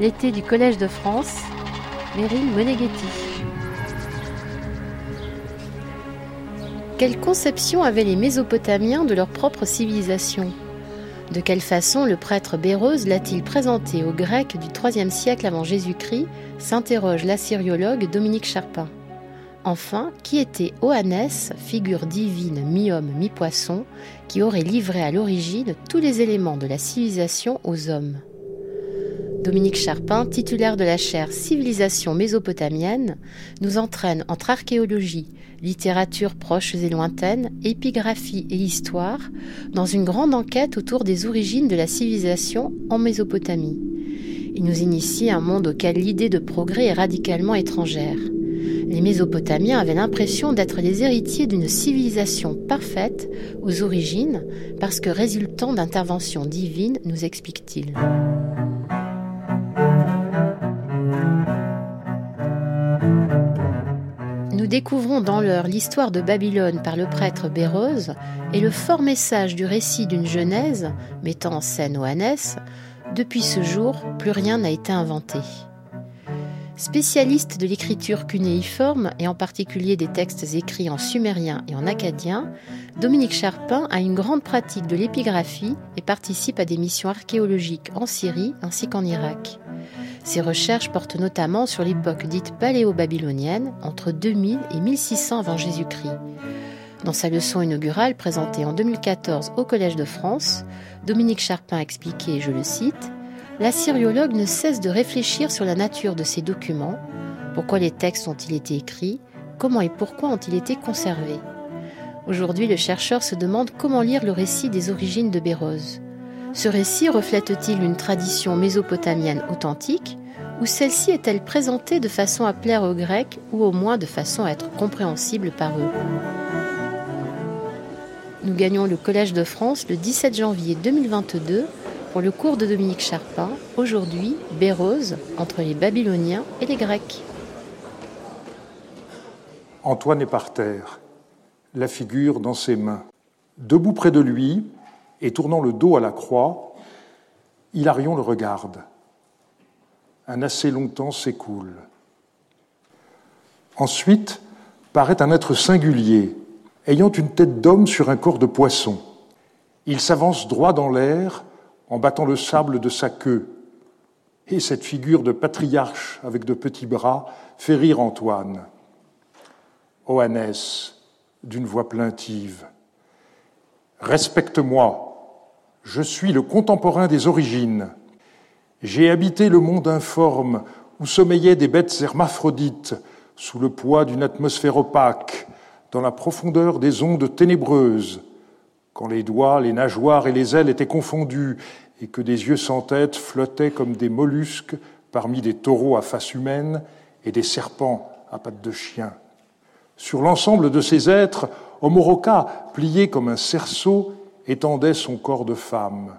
L'été du Collège de France, Meryl Moneghetti. Quelle conception avaient les Mésopotamiens de leur propre civilisation? De quelle façon le prêtre Béreuse l'a-t-il présenté aux Grecs du IIIe siècle avant Jésus-Christ? s'interroge l'assyriologue Dominique Charpin. Enfin, qui était Oannès, figure divine mi-homme, mi-poisson, qui aurait livré à l'origine tous les éléments de la civilisation aux hommes Dominique Charpin, titulaire de la chaire Civilisation mésopotamienne, nous entraîne entre archéologie, littérature proches et lointaine, épigraphie et histoire dans une grande enquête autour des origines de la civilisation en Mésopotamie. Il nous initie un monde auquel l'idée de progrès est radicalement étrangère. Les Mésopotamiens avaient l'impression d'être les héritiers d'une civilisation parfaite aux origines parce que résultant d'interventions divines, nous explique-t-il. Nous découvrons dans l'heure l'histoire de Babylone par le prêtre Béreuse et le fort message du récit d'une Genèse mettant en scène Oannès. Depuis ce jour, plus rien n'a été inventé. Spécialiste de l'écriture cunéiforme et en particulier des textes écrits en sumérien et en acadien, Dominique Charpin a une grande pratique de l'épigraphie et participe à des missions archéologiques en Syrie ainsi qu'en Irak. Ses recherches portent notamment sur l'époque dite paléo-babylonienne, entre 2000 et 1600 avant Jésus-Christ. Dans sa leçon inaugurale présentée en 2014 au Collège de France, Dominique Charpin expliquait, je le cite, L'assyriologue ne cesse de réfléchir sur la nature de ces documents, pourquoi les textes ont-ils été écrits, comment et pourquoi ont-ils été conservés? Aujourd'hui, le chercheur se demande comment lire le récit des origines de Béroz. Ce récit reflète-t-il une tradition mésopotamienne authentique ou celle-ci est-elle présentée de façon à plaire aux Grecs ou au moins de façon à être compréhensible par eux? Nous gagnons le Collège de France le 17 janvier 2022 le cours de Dominique Charpin, aujourd'hui Bérose entre les Babyloniens et les Grecs. Antoine est par terre, la figure dans ses mains. Debout près de lui, et tournant le dos à la croix, Hilarion le regarde. Un assez long temps s'écoule. Ensuite, paraît un être singulier, ayant une tête d'homme sur un corps de poisson. Il s'avance droit dans l'air en battant le sable de sa queue. Et cette figure de patriarche avec de petits bras fait rire Antoine. Oannès, d'une voix plaintive, Respecte-moi, je suis le contemporain des origines. J'ai habité le monde informe où sommeillaient des bêtes hermaphrodites sous le poids d'une atmosphère opaque, dans la profondeur des ondes ténébreuses, quand les doigts, les nageoires et les ailes étaient confondus et que des yeux sans tête flottaient comme des mollusques parmi des taureaux à face humaine et des serpents à pattes de chien. Sur l'ensemble de ces êtres, Omoroka, plié comme un cerceau, étendait son corps de femme.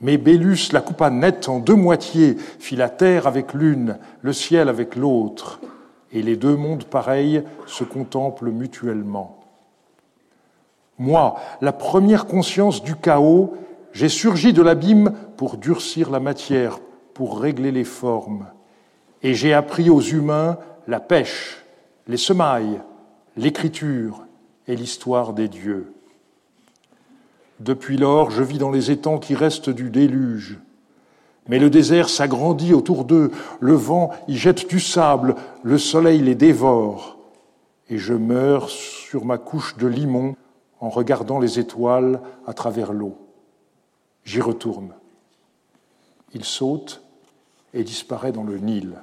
Mais Bélus la coupa net en deux moitiés, fit la terre avec l'une, le ciel avec l'autre, et les deux mondes pareils se contemplent mutuellement. Moi, la première conscience du chaos, j'ai surgi de l'abîme pour durcir la matière, pour régler les formes, et j'ai appris aux humains la pêche, les semailles, l'écriture et l'histoire des dieux. Depuis lors, je vis dans les étangs qui restent du déluge. Mais le désert s'agrandit autour d'eux, le vent y jette du sable, le soleil les dévore, et je meurs sur ma couche de limon en regardant les étoiles à travers l'eau. J'y retourne. Il saute et disparaît dans le Nil.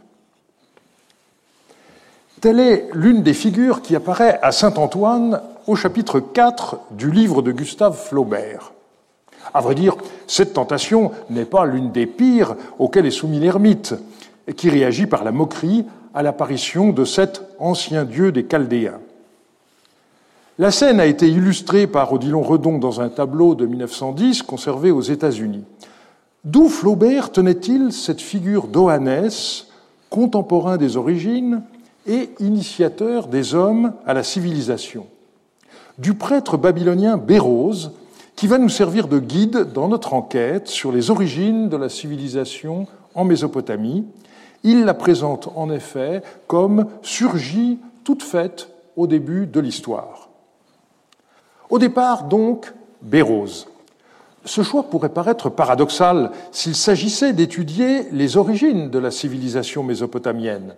Telle est l'une des figures qui apparaît à Saint-Antoine au chapitre 4 du livre de Gustave Flaubert. À vrai dire, cette tentation n'est pas l'une des pires auxquelles est soumis l'ermite, qui réagit par la moquerie à l'apparition de cet ancien dieu des Chaldéens. La scène a été illustrée par Odilon Redon dans un tableau de 1910 conservé aux États-Unis. D'où Flaubert tenait-il cette figure d'Oannès, contemporain des origines et initiateur des hommes à la civilisation? Du prêtre babylonien Bérose, qui va nous servir de guide dans notre enquête sur les origines de la civilisation en Mésopotamie. Il la présente en effet comme surgie toute faite au début de l'histoire. Au départ, donc, Bérose. Ce choix pourrait paraître paradoxal s'il s'agissait d'étudier les origines de la civilisation mésopotamienne.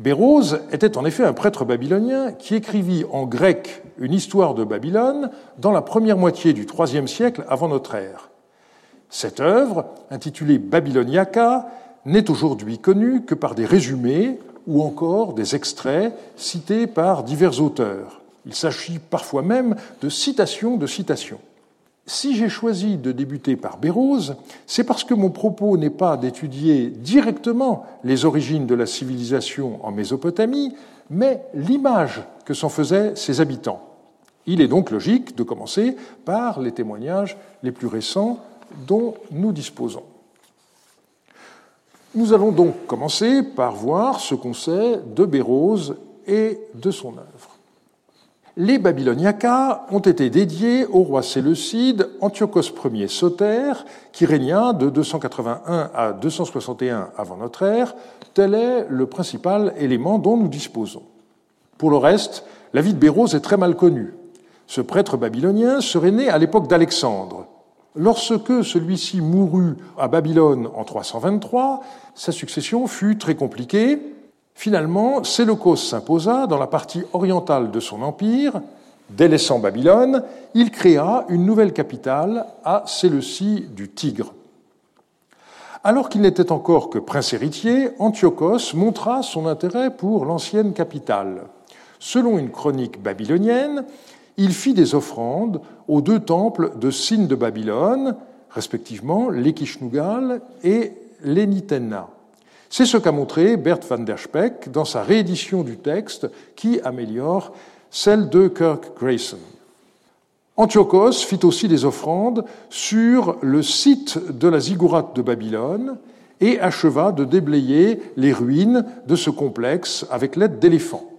Bérose était en effet un prêtre babylonien qui écrivit en grec une histoire de Babylone dans la première moitié du IIIe siècle avant notre ère. Cette œuvre, intitulée Babyloniaca, n'est aujourd'hui connue que par des résumés ou encore des extraits cités par divers auteurs. Il s'agit parfois même de citations de citations. Si j'ai choisi de débuter par Bérose, c'est parce que mon propos n'est pas d'étudier directement les origines de la civilisation en Mésopotamie, mais l'image que s'en faisaient ses habitants. Il est donc logique de commencer par les témoignages les plus récents dont nous disposons. Nous allons donc commencer par voir ce qu'on sait de Bérose et de son œuvre. Les Babyloniacas ont été dédiés au roi séleucide Antiochos Ier Soter, qui régna de 281 à 261 avant notre ère. Tel est le principal élément dont nous disposons. Pour le reste, la vie de Bérose est très mal connue. Ce prêtre babylonien serait né à l'époque d'Alexandre. Lorsque celui-ci mourut à Babylone en 323, sa succession fut très compliquée Finalement, Séleucos s'imposa dans la partie orientale de son empire. Délaissant Babylone, il créa une nouvelle capitale à Séleucie du Tigre. Alors qu'il n'était encore que prince héritier, Antiochos montra son intérêt pour l'ancienne capitale. Selon une chronique babylonienne, il fit des offrandes aux deux temples de Sin de Babylone, respectivement l'Ekishnugal et l'Enitenna. C'est ce qu'a montré Bert van der Speck dans sa réédition du texte qui améliore celle de Kirk Grayson. Antiochos fit aussi des offrandes sur le site de la ziggourate de Babylone et acheva de déblayer les ruines de ce complexe avec l'aide d'éléphants.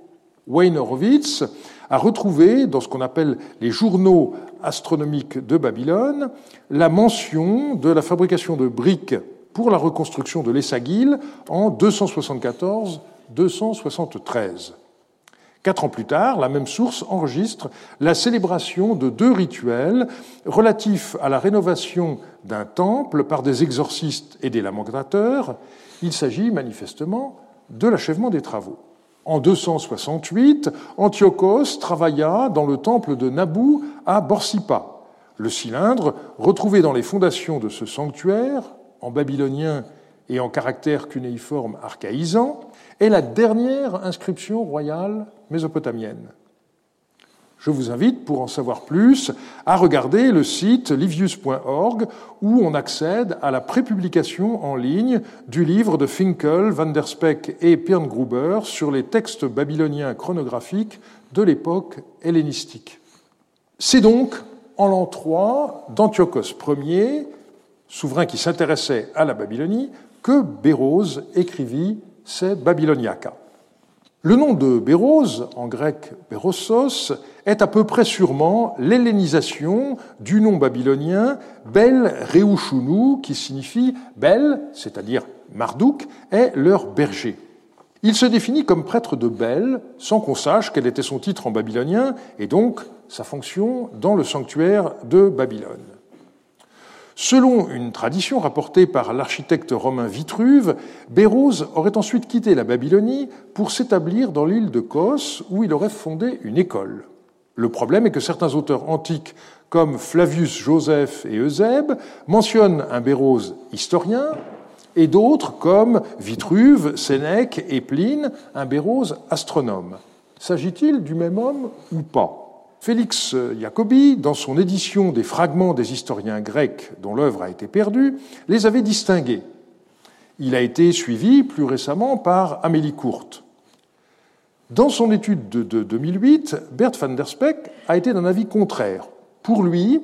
Wayne a retrouvé dans ce qu'on appelle les journaux astronomiques de Babylone la mention de la fabrication de briques pour la reconstruction de l'Essagil en 274-273. Quatre ans plus tard, la même source enregistre la célébration de deux rituels relatifs à la rénovation d'un temple par des exorcistes et des lamentateurs. Il s'agit manifestement de l'achèvement des travaux. En 268, Antiochos travailla dans le temple de Nabou à Borsippa. Le cylindre, retrouvé dans les fondations de ce sanctuaire, en babylonien et en caractère cunéiforme archaïsant, est la dernière inscription royale mésopotamienne. Je vous invite, pour en savoir plus, à regarder le site livius.org où on accède à la prépublication en ligne du livre de Finkel, Van der Speck et Gruber sur les textes babyloniens chronographiques de l'époque hellénistique. C'est donc en l'an 3 d'Antiochos Ier souverain qui s'intéressait à la Babylonie, que Bérose écrivit ses Babyloniaca. Le nom de Bérose, en grec Bérossos, est à peu près sûrement l'hellénisation du nom babylonien Bel Reushunu, qui signifie Bel, c'est-à-dire Marduk, est leur berger. Il se définit comme prêtre de Bel, sans qu'on sache quel était son titre en babylonien et donc sa fonction dans le sanctuaire de Babylone. Selon une tradition rapportée par l'architecte romain Vitruve, Bérose aurait ensuite quitté la Babylonie pour s'établir dans l'île de Kos, où il aurait fondé une école. Le problème est que certains auteurs antiques, comme Flavius Joseph et Eusèbe, mentionnent un Bérose historien, et d'autres, comme Vitruve, Sénèque et Pline, un Bérose astronome. S'agit-il du même homme ou pas? Félix Jacobi, dans son édition des fragments des historiens grecs dont l'œuvre a été perdue, les avait distingués. Il a été suivi plus récemment par Amélie Courte. Dans son étude de 2008, Bert van der Speck a été d'un avis contraire. Pour lui,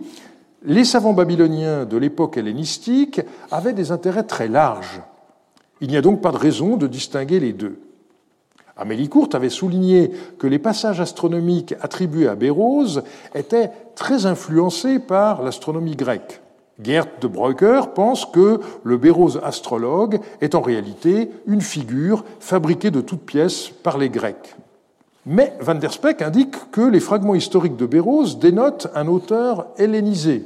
les savants babyloniens de l'époque hellénistique avaient des intérêts très larges. Il n'y a donc pas de raison de distinguer les deux. Amélie Courte avait souligné que les passages astronomiques attribués à Bérose étaient très influencés par l'astronomie grecque. Gerd de Breuker pense que le Bérose astrologue est en réalité une figure fabriquée de toutes pièces par les Grecs. Mais Van der Speck indique que les fragments historiques de Bérose dénotent un auteur hellénisé.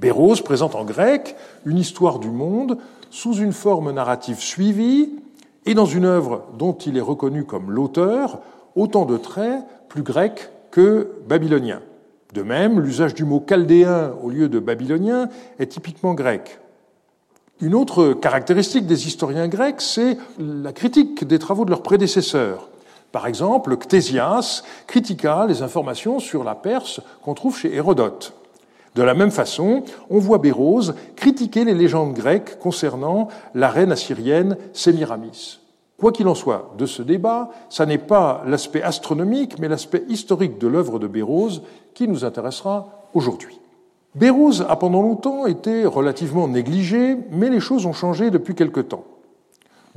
Bérose présente en grec une histoire du monde sous une forme narrative suivie et dans une œuvre dont il est reconnu comme l'auteur, autant de traits plus grecs que babyloniens. De même, l'usage du mot chaldéen au lieu de babylonien est typiquement grec. Une autre caractéristique des historiens grecs, c'est la critique des travaux de leurs prédécesseurs. Par exemple, Ctésias critiqua les informations sur la Perse qu'on trouve chez Hérodote. De la même façon, on voit Bérose critiquer les légendes grecques concernant la reine assyrienne Sémiramis. Quoi qu'il en soit de ce débat, ça n'est pas l'aspect astronomique, mais l'aspect historique de l'œuvre de Bérose qui nous intéressera aujourd'hui. Bérose a pendant longtemps été relativement négligé, mais les choses ont changé depuis quelque temps.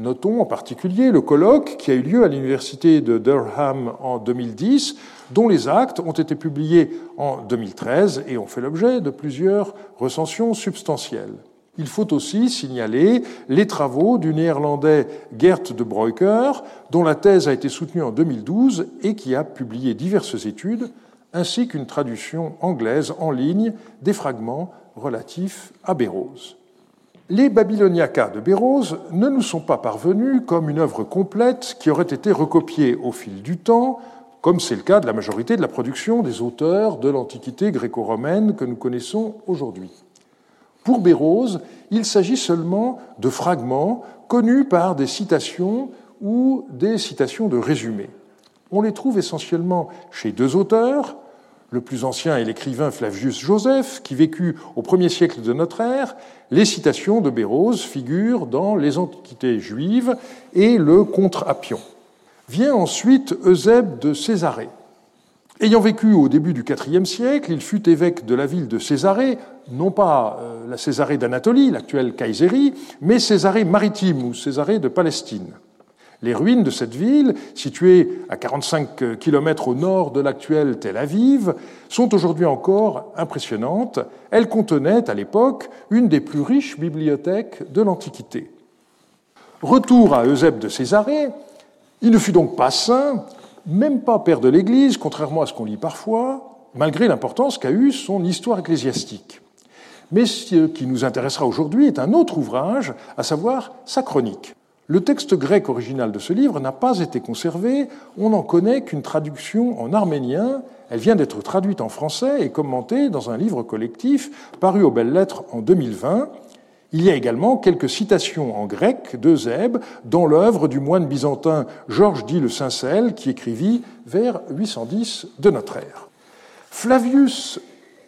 Notons en particulier le colloque qui a eu lieu à l'université de Durham en 2010, dont les actes ont été publiés en 2013 et ont fait l'objet de plusieurs recensions substantielles. Il faut aussi signaler les travaux du néerlandais Gert de Breuker, dont la thèse a été soutenue en 2012 et qui a publié diverses études, ainsi qu'une traduction anglaise en ligne des fragments relatifs à Bérose. Les Babyloniacas de Bérose ne nous sont pas parvenus comme une œuvre complète qui aurait été recopiée au fil du temps, comme c'est le cas de la majorité de la production des auteurs de l'Antiquité gréco-romaine que nous connaissons aujourd'hui. Pour Bérose, il s'agit seulement de fragments connus par des citations ou des citations de résumés. On les trouve essentiellement chez deux auteurs, le plus ancien est l'écrivain Flavius Joseph, qui vécut au premier siècle de notre ère. Les citations de Bérose figurent dans les Antiquités juives et le Contre-Appion. Vient ensuite Eusèbe de Césarée. Ayant vécu au début du IVe siècle, il fut évêque de la ville de Césarée, non pas euh, la Césarée d'Anatolie, l'actuelle Kayseri, mais Césarée maritime ou Césarée de Palestine. Les ruines de cette ville, située à 45 km au nord de l'actuelle Tel Aviv, sont aujourd'hui encore impressionnantes. Elles contenaient à l'époque une des plus riches bibliothèques de l'Antiquité. Retour à Eusèbe de Césarée, il ne fut donc pas saint, même pas père de l'Église, contrairement à ce qu'on lit parfois, malgré l'importance qu'a eue son histoire ecclésiastique. Mais ce qui nous intéressera aujourd'hui est un autre ouvrage, à savoir sa chronique. Le texte grec original de ce livre n'a pas été conservé, on n'en connaît qu'une traduction en arménien, elle vient d'être traduite en français et commentée dans un livre collectif paru aux belles lettres en 2020. Il y a également quelques citations en grec d'Eusèbe dans l'œuvre du moine byzantin Georges dit le Sincelle qui écrivit vers 810 de notre ère. Flavius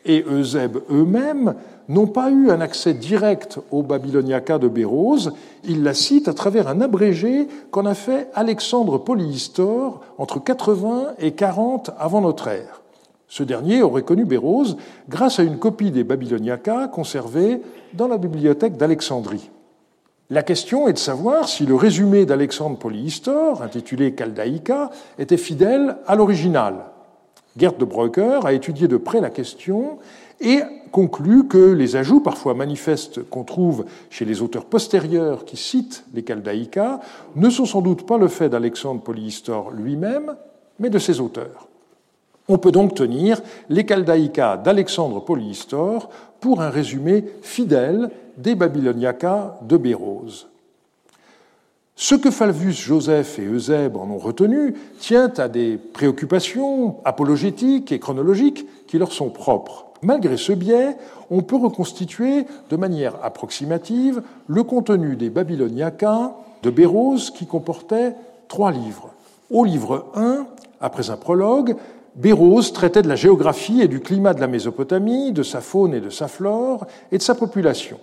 et Eusèbe eux-mêmes n'ont pas eu un accès direct au Babyloniaca de Bérose, ils la citent à travers un abrégé qu'en a fait Alexandre Polyhistor entre 80 et 40 avant notre ère. Ce dernier aurait connu Bérose grâce à une copie des Babyloniacas conservée dans la bibliothèque d'Alexandrie. La question est de savoir si le résumé d'Alexandre Polyhistor, intitulé Chaldaïca, était fidèle à l'original. Gerd de Breuker a étudié de près la question et conclut que les ajouts parfois manifestes qu'on trouve chez les auteurs postérieurs qui citent les Chaldaïcas ne sont sans doute pas le fait d'Alexandre Polyhistor lui-même, mais de ses auteurs. On peut donc tenir les Chaldaïcas d'Alexandre Polyhistor pour un résumé fidèle des Babyloniacas de Bérose. Ce que Falvus Joseph et Eusèbe en ont retenu tient à des préoccupations apologétiques et chronologiques qui leur sont propres. Malgré ce biais, on peut reconstituer de manière approximative le contenu des Babyloniacas de Bérose qui comportait trois livres. Au livre 1, après un prologue, Bérose traitait de la géographie et du climat de la Mésopotamie, de sa faune et de sa flore, et de sa population.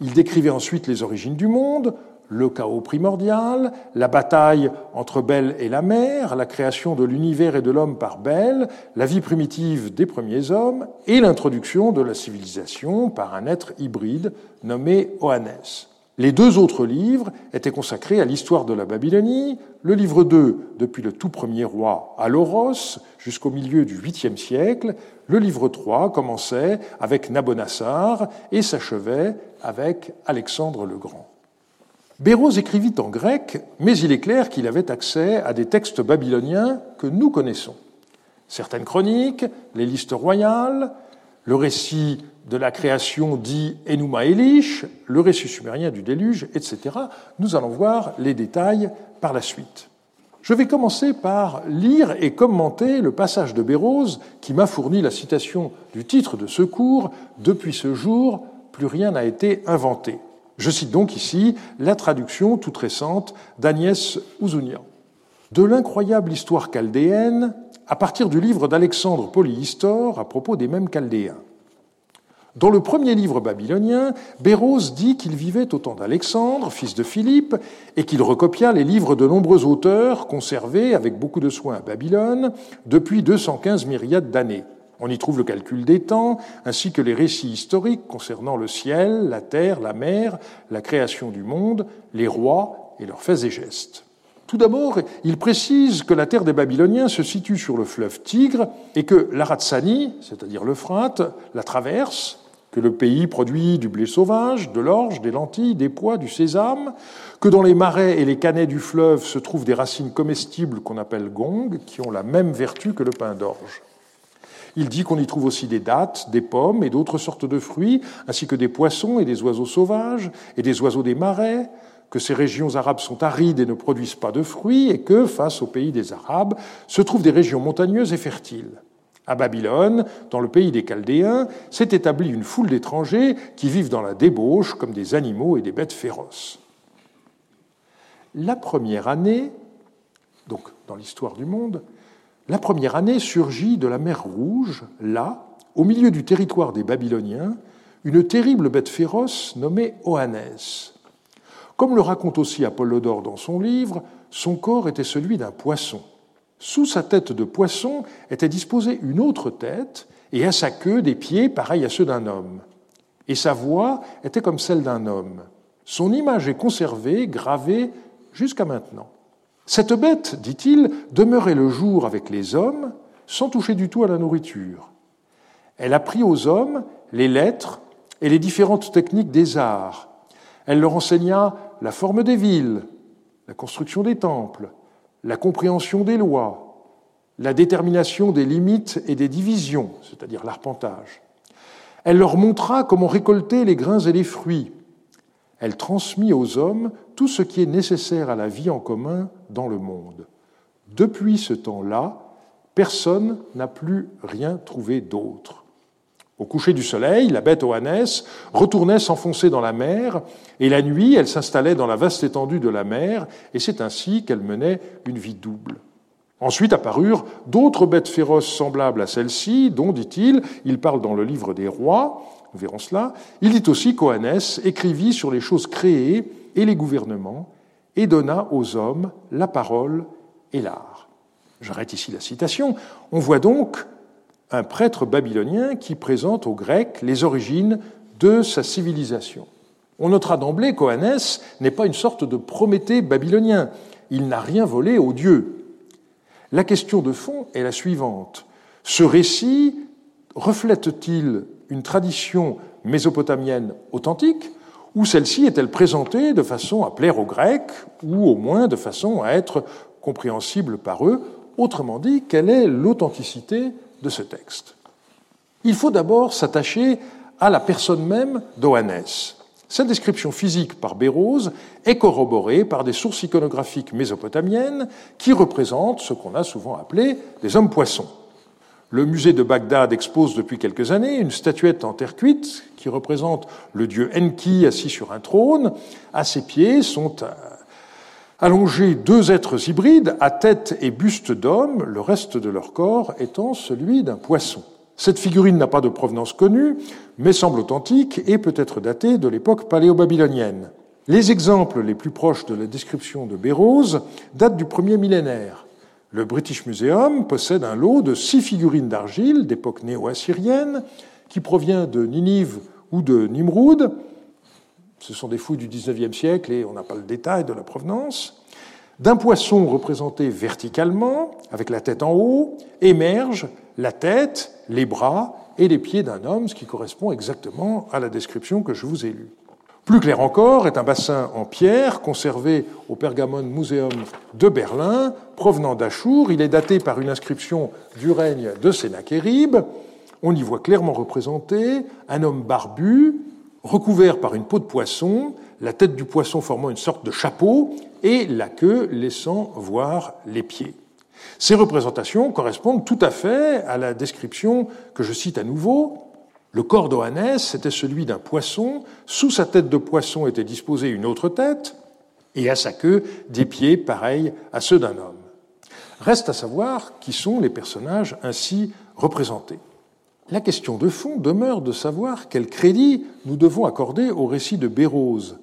Il décrivait ensuite les origines du monde, le chaos primordial, la bataille entre Bel et la mer, la création de l'univers et de l'homme par Bel, la vie primitive des premiers hommes et l'introduction de la civilisation par un être hybride nommé Oannes. Les deux autres livres étaient consacrés à l'histoire de la Babylonie. Le livre 2, depuis le tout premier roi Aloros jusqu'au milieu du 8e siècle. Le livre 3 commençait avec Nabonassar et s'achevait avec Alexandre le Grand. Béroz écrivit en grec, mais il est clair qu'il avait accès à des textes babyloniens que nous connaissons. Certaines chroniques, les listes royales, le récit de la création dit Enuma Elish, le récit sumérien du déluge, etc. Nous allons voir les détails par la suite. Je vais commencer par lire et commenter le passage de Béroz qui m'a fourni la citation du titre de ce cours Depuis ce jour, plus rien n'a été inventé. Je cite donc ici la traduction toute récente d'Agnès Ouzounian. De l'incroyable histoire chaldéenne à partir du livre d'Alexandre Polyhistor à propos des mêmes chaldéens. Dans le premier livre babylonien, Béroz dit qu'il vivait au temps d'Alexandre, fils de Philippe, et qu'il recopia les livres de nombreux auteurs conservés avec beaucoup de soin à Babylone depuis 215 myriades d'années. On y trouve le calcul des temps, ainsi que les récits historiques concernant le ciel, la terre, la mer, la création du monde, les rois et leurs faits et gestes. Tout d'abord, il précise que la terre des Babyloniens se situe sur le fleuve Tigre et que l'Aratsani, c'est-à-dire l'Euphrate, la traverse, que le pays produit du blé sauvage, de l'orge, des lentilles, des pois, du sésame, que dans les marais et les canets du fleuve se trouvent des racines comestibles qu'on appelle gong, qui ont la même vertu que le pain d'orge. Il dit qu'on y trouve aussi des dattes, des pommes et d'autres sortes de fruits, ainsi que des poissons et des oiseaux sauvages et des oiseaux des marais, que ces régions arabes sont arides et ne produisent pas de fruits, et que, face au pays des Arabes, se trouvent des régions montagneuses et fertiles. À Babylone, dans le pays des Chaldéens, s'est établie une foule d'étrangers qui vivent dans la débauche comme des animaux et des bêtes féroces. La première année, donc dans l'histoire du monde, la première année surgit de la mer Rouge, là, au milieu du territoire des Babyloniens, une terrible bête féroce nommée Oannès. Comme le raconte aussi Apollodore dans son livre, son corps était celui d'un poisson. Sous sa tête de poisson était disposée une autre tête, et à sa queue des pieds pareils à ceux d'un homme. Et sa voix était comme celle d'un homme. Son image est conservée, gravée jusqu'à maintenant. Cette bête, dit-il, demeurait le jour avec les hommes sans toucher du tout à la nourriture. Elle apprit aux hommes les lettres et les différentes techniques des arts. Elle leur enseigna la forme des villes, la construction des temples, la compréhension des lois, la détermination des limites et des divisions, c'est-à-dire l'arpentage. Elle leur montra comment récolter les grains et les fruits. Elle transmit aux hommes tout ce qui est nécessaire à la vie en commun dans le monde. Depuis ce temps-là, personne n'a plus rien trouvé d'autre. Au coucher du soleil, la bête Oannès retournait s'enfoncer dans la mer, et la nuit, elle s'installait dans la vaste étendue de la mer, et c'est ainsi qu'elle menait une vie double. Ensuite apparurent d'autres bêtes féroces semblables à celle-ci, dont, dit-il, il parle dans le livre des rois, nous verrons cela, il dit aussi qu'Oannès écrivit sur les choses créées et les gouvernements, et donna aux hommes la parole et l'art. J'arrête ici la citation. On voit donc un prêtre babylonien qui présente aux Grecs les origines de sa civilisation. On notera d'emblée qu'Oannès n'est pas une sorte de Prométhée babylonien. Il n'a rien volé aux dieux. La question de fond est la suivante. Ce récit reflète-t-il une tradition mésopotamienne authentique? Ou celle-ci est-elle présentée de façon à plaire aux Grecs ou au moins de façon à être compréhensible par eux Autrement dit, quelle est l'authenticité de ce texte? Il faut d'abord s'attacher à la personne même d'Oannès. Sa description physique par Béroz est corroborée par des sources iconographiques mésopotamiennes qui représentent ce qu'on a souvent appelé des hommes poissons. Le musée de Bagdad expose depuis quelques années une statuette en terre cuite qui représente le dieu Enki assis sur un trône. À ses pieds sont allongés deux êtres hybrides à tête et buste d'homme, le reste de leur corps étant celui d'un poisson. Cette figurine n'a pas de provenance connue, mais semble authentique et peut être datée de l'époque paléo-babylonienne. Les exemples les plus proches de la description de Béroz datent du premier millénaire. Le British Museum possède un lot de six figurines d'argile d'époque néo-assyrienne qui provient de Ninive ou de Nimroud, ce sont des fouilles du XIXe siècle et on n'a pas le détail de la provenance, d'un poisson représenté verticalement, avec la tête en haut, émerge la tête, les bras et les pieds d'un homme, ce qui correspond exactement à la description que je vous ai lue. Plus clair encore est un bassin en pierre conservé au Pergamon Museum de Berlin, provenant d'Achour. Il est daté par une inscription du règne de Sénachérib. On y voit clairement représenté un homme barbu, recouvert par une peau de poisson, la tête du poisson formant une sorte de chapeau et la queue laissant voir les pieds. Ces représentations correspondent tout à fait à la description que je cite à nouveau. Le corps d'Oannès était celui d'un poisson, sous sa tête de poisson était disposée une autre tête, et à sa queue des pieds pareils à ceux d'un homme. Reste à savoir qui sont les personnages ainsi représentés. La question de fond demeure de savoir quel crédit nous devons accorder au récit de Bérose.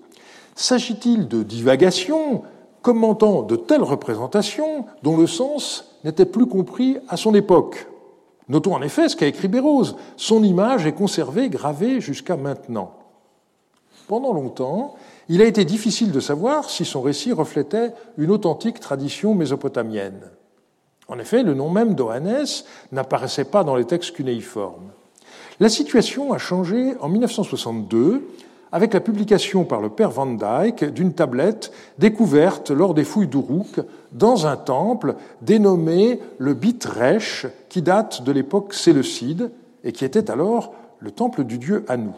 S'agit-il de divagations commentant de telles représentations dont le sens n'était plus compris à son époque? Notons en effet ce qu'a écrit Bérose. Son image est conservée, gravée jusqu'à maintenant. Pendant longtemps, il a été difficile de savoir si son récit reflétait une authentique tradition mésopotamienne. En effet, le nom même d'Oannès n'apparaissait pas dans les textes cunéiformes. La situation a changé en 1962 avec la publication par le père Van Dyck d'une tablette découverte lors des fouilles d'Uruk dans un temple dénommé le Bitresh, qui date de l'époque séleucide et qui était alors le temple du dieu Anu.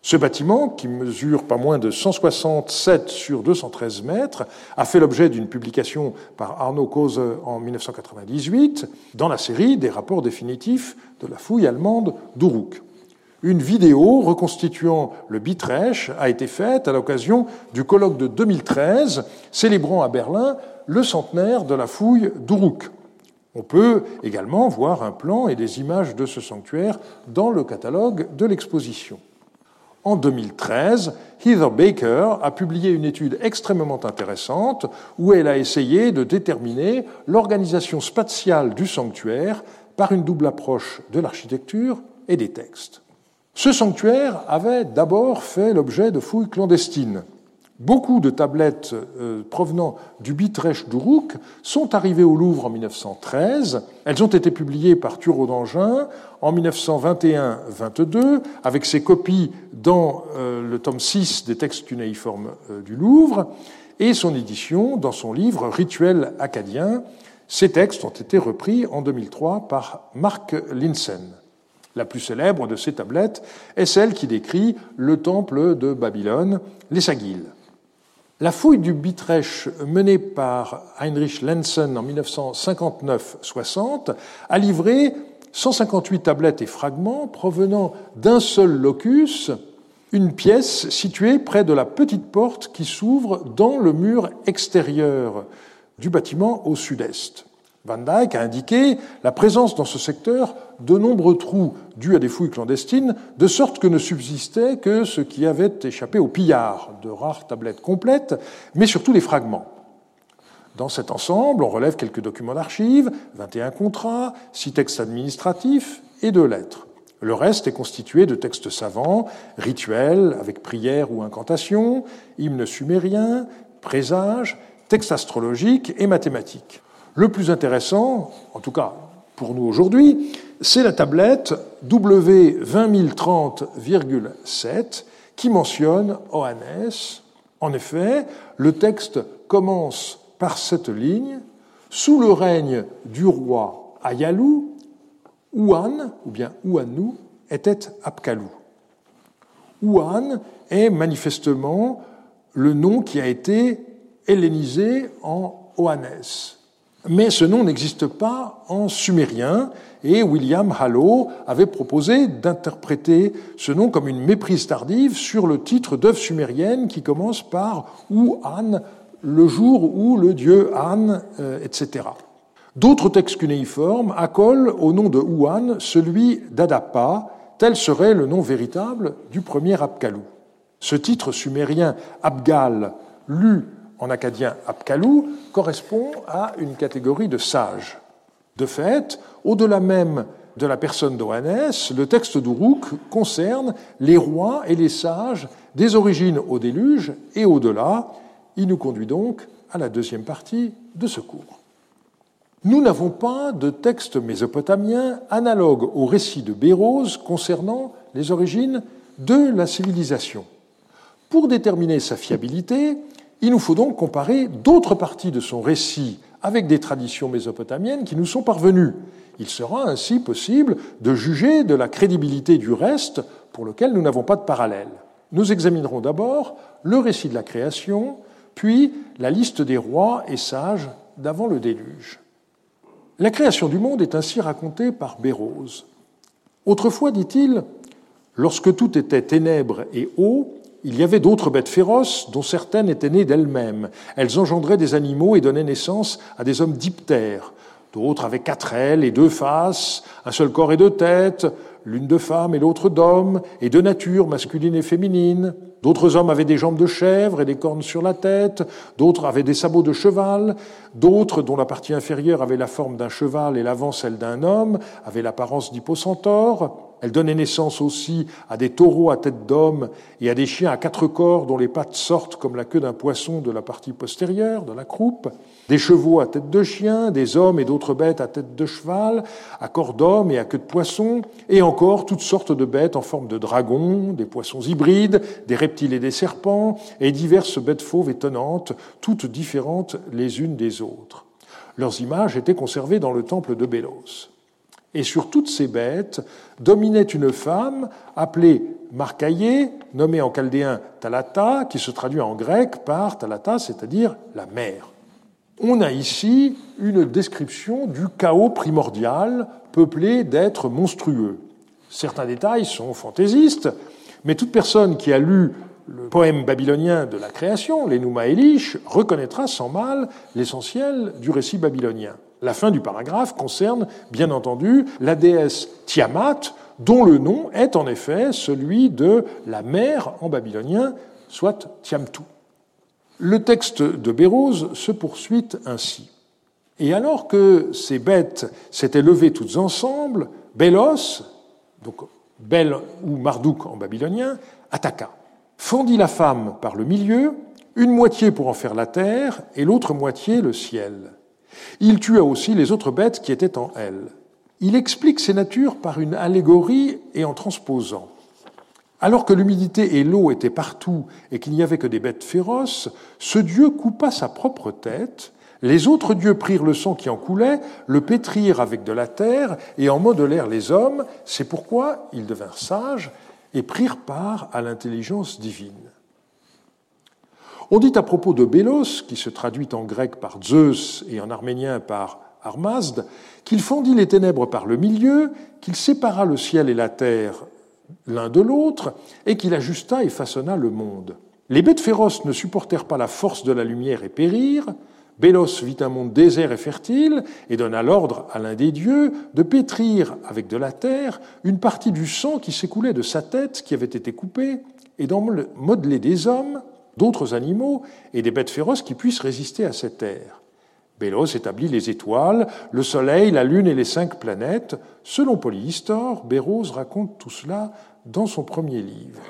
Ce bâtiment, qui mesure pas moins de 167 sur 213 mètres, a fait l'objet d'une publication par Arnaud Cause en 1998 dans la série des rapports définitifs de la fouille allemande d'Uruk. Une vidéo reconstituant le Bitresh a été faite à l'occasion du colloque de 2013 célébrant à Berlin le centenaire de la fouille d'Uruk. On peut également voir un plan et des images de ce sanctuaire dans le catalogue de l'exposition. En 2013, Heather Baker a publié une étude extrêmement intéressante où elle a essayé de déterminer l'organisation spatiale du sanctuaire par une double approche de l'architecture et des textes. Ce sanctuaire avait d'abord fait l'objet de fouilles clandestines. Beaucoup de tablettes euh, provenant du Bitresh d'Uruk sont arrivées au Louvre en 1913. Elles ont été publiées par Thureau d'Angin en 1921-22, avec ses copies dans euh, le tome 6 des textes cunéiformes euh, du Louvre, et son édition dans son livre Rituel acadien. Ces textes ont été repris en 2003 par Mark Linsen. La plus célèbre de ces tablettes est celle qui décrit le temple de Babylone, les Sagiles. La fouille du Bitresh menée par Heinrich Lenzen en 1959-60 a livré 158 tablettes et fragments provenant d'un seul locus, une pièce située près de la petite porte qui s'ouvre dans le mur extérieur du bâtiment au sud-est. Van Dyck a indiqué la présence dans ce secteur de nombreux trous dus à des fouilles clandestines, de sorte que ne subsistait que ce qui avait échappé au pillard, de rares tablettes complètes, mais surtout les fragments. Dans cet ensemble, on relève quelques documents d'archives, 21 contrats, 6 textes administratifs et deux lettres. Le reste est constitué de textes savants, rituels avec prières ou incantations, hymnes sumériens, présages, textes astrologiques et mathématiques. Le plus intéressant, en tout cas pour nous aujourd'hui, c'est la tablette W20030,7 qui mentionne Oannes. En effet, le texte commence par cette ligne Sous le règne du roi Ayalou, Ouan, ou bien Ouanou, était Apkalou. Ouan est manifestement le nom qui a été hellénisé en Oannes. Mais ce nom n'existe pas en sumérien et William Hallow avait proposé d'interpréter ce nom comme une méprise tardive sur le titre d'œuvre sumérienne qui commence par Ou-An, le jour où le dieu An, euh, etc. D'autres textes cunéiformes accolent au nom de Ouan celui d'Adapa, tel serait le nom véritable du premier Abkalou. Ce titre sumérien Abgal, lu en acadien Apkalou, correspond à une catégorie de sages. De fait, au-delà même de la personne d'Oannès, le texte d'Uruk concerne les rois et les sages des origines au déluge et au-delà. Il nous conduit donc à la deuxième partie de ce cours. Nous n'avons pas de texte mésopotamien analogue au récit de Bérose concernant les origines de la civilisation. Pour déterminer sa fiabilité, il nous faut donc comparer d'autres parties de son récit avec des traditions mésopotamiennes qui nous sont parvenues. Il sera ainsi possible de juger de la crédibilité du reste pour lequel nous n'avons pas de parallèle. Nous examinerons d'abord le récit de la création, puis la liste des rois et sages d'avant le déluge. La création du monde est ainsi racontée par Bérose. Autrefois, dit-il, lorsque tout était ténèbres et eau, il y avait d'autres bêtes féroces dont certaines étaient nées d'elles-mêmes. Elles engendraient des animaux et donnaient naissance à des hommes diptères. D'autres avaient quatre ailes et deux faces, un seul corps et deux têtes, l'une de femme et l'autre d'homme, et de nature masculine et féminine. D'autres hommes avaient des jambes de chèvre et des cornes sur la tête, d'autres avaient des sabots de cheval, d'autres, dont la partie inférieure avait la forme d'un cheval et l'avant celle d'un homme, avaient l'apparence d'hypocentaure. Elle donnait naissance aussi à des taureaux à tête d'homme et à des chiens à quatre corps dont les pattes sortent comme la queue d'un poisson de la partie postérieure, de la croupe, des chevaux à tête de chien, des hommes et d'autres bêtes à tête de cheval, à corps d'homme et à queue de poisson, et encore toutes sortes de bêtes en forme de dragons, des poissons hybrides, des reptiles et des serpents, et diverses bêtes fauves étonnantes, toutes différentes les unes des autres. Leurs images étaient conservées dans le temple de Bélos. Et sur toutes ces bêtes dominait une femme appelée Marcaillée, nommée en chaldéen Talata, qui se traduit en grec par Talata, c'est-à-dire la mère. On a ici une description du chaos primordial peuplé d'êtres monstrueux. Certains détails sont fantaisistes, mais toute personne qui a lu le poème babylonien de la création, l'Enuma Elish, reconnaîtra sans mal l'essentiel du récit babylonien. La fin du paragraphe concerne, bien entendu, la déesse Tiamat, dont le nom est en effet celui de la mère en babylonien, soit Tiamtu. Le texte de Bérose se poursuit ainsi. Et alors que ces bêtes s'étaient levées toutes ensemble, Bélos, donc Bel ou Marduk en babylonien, attaqua, fendit la femme par le milieu, une moitié pour en faire la terre et l'autre moitié le ciel. Il tua aussi les autres bêtes qui étaient en elle. Il explique ces natures par une allégorie et en transposant. Alors que l'humidité et l'eau étaient partout et qu'il n'y avait que des bêtes féroces, ce dieu coupa sa propre tête, les autres dieux prirent le sang qui en coulait, le pétrirent avec de la terre et en modelèrent les hommes, c'est pourquoi ils devinrent sages et prirent part à l'intelligence divine. On dit à propos de Bélos, qui se traduit en grec par Zeus et en arménien par Armazd, qu'il fendit les ténèbres par le milieu, qu'il sépara le ciel et la terre l'un de l'autre, et qu'il ajusta et façonna le monde. Les bêtes féroces ne supportèrent pas la force de la lumière et périrent. Bélos vit un monde désert et fertile et donna l'ordre à l'un des dieux de pétrir avec de la terre une partie du sang qui s'écoulait de sa tête qui avait été coupée et d'en modeler des hommes d'autres animaux et des bêtes féroces qui puissent résister à cette ère. Bélos établit les étoiles, le Soleil, la Lune et les cinq planètes. Selon Polyhistor, Bérose raconte tout cela dans son premier livre.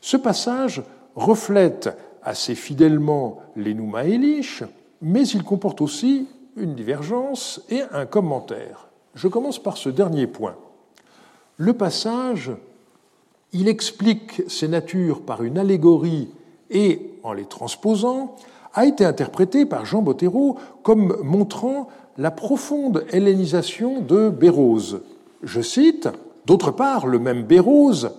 Ce passage reflète assez fidèlement les Elish, mais il comporte aussi une divergence et un commentaire. Je commence par ce dernier point. Le passage, il explique ces natures par une allégorie et en les transposant, a été interprété par Jean Bottero comme montrant la profonde hellénisation de Bérose. Je cite, D'autre part, le même Bérose,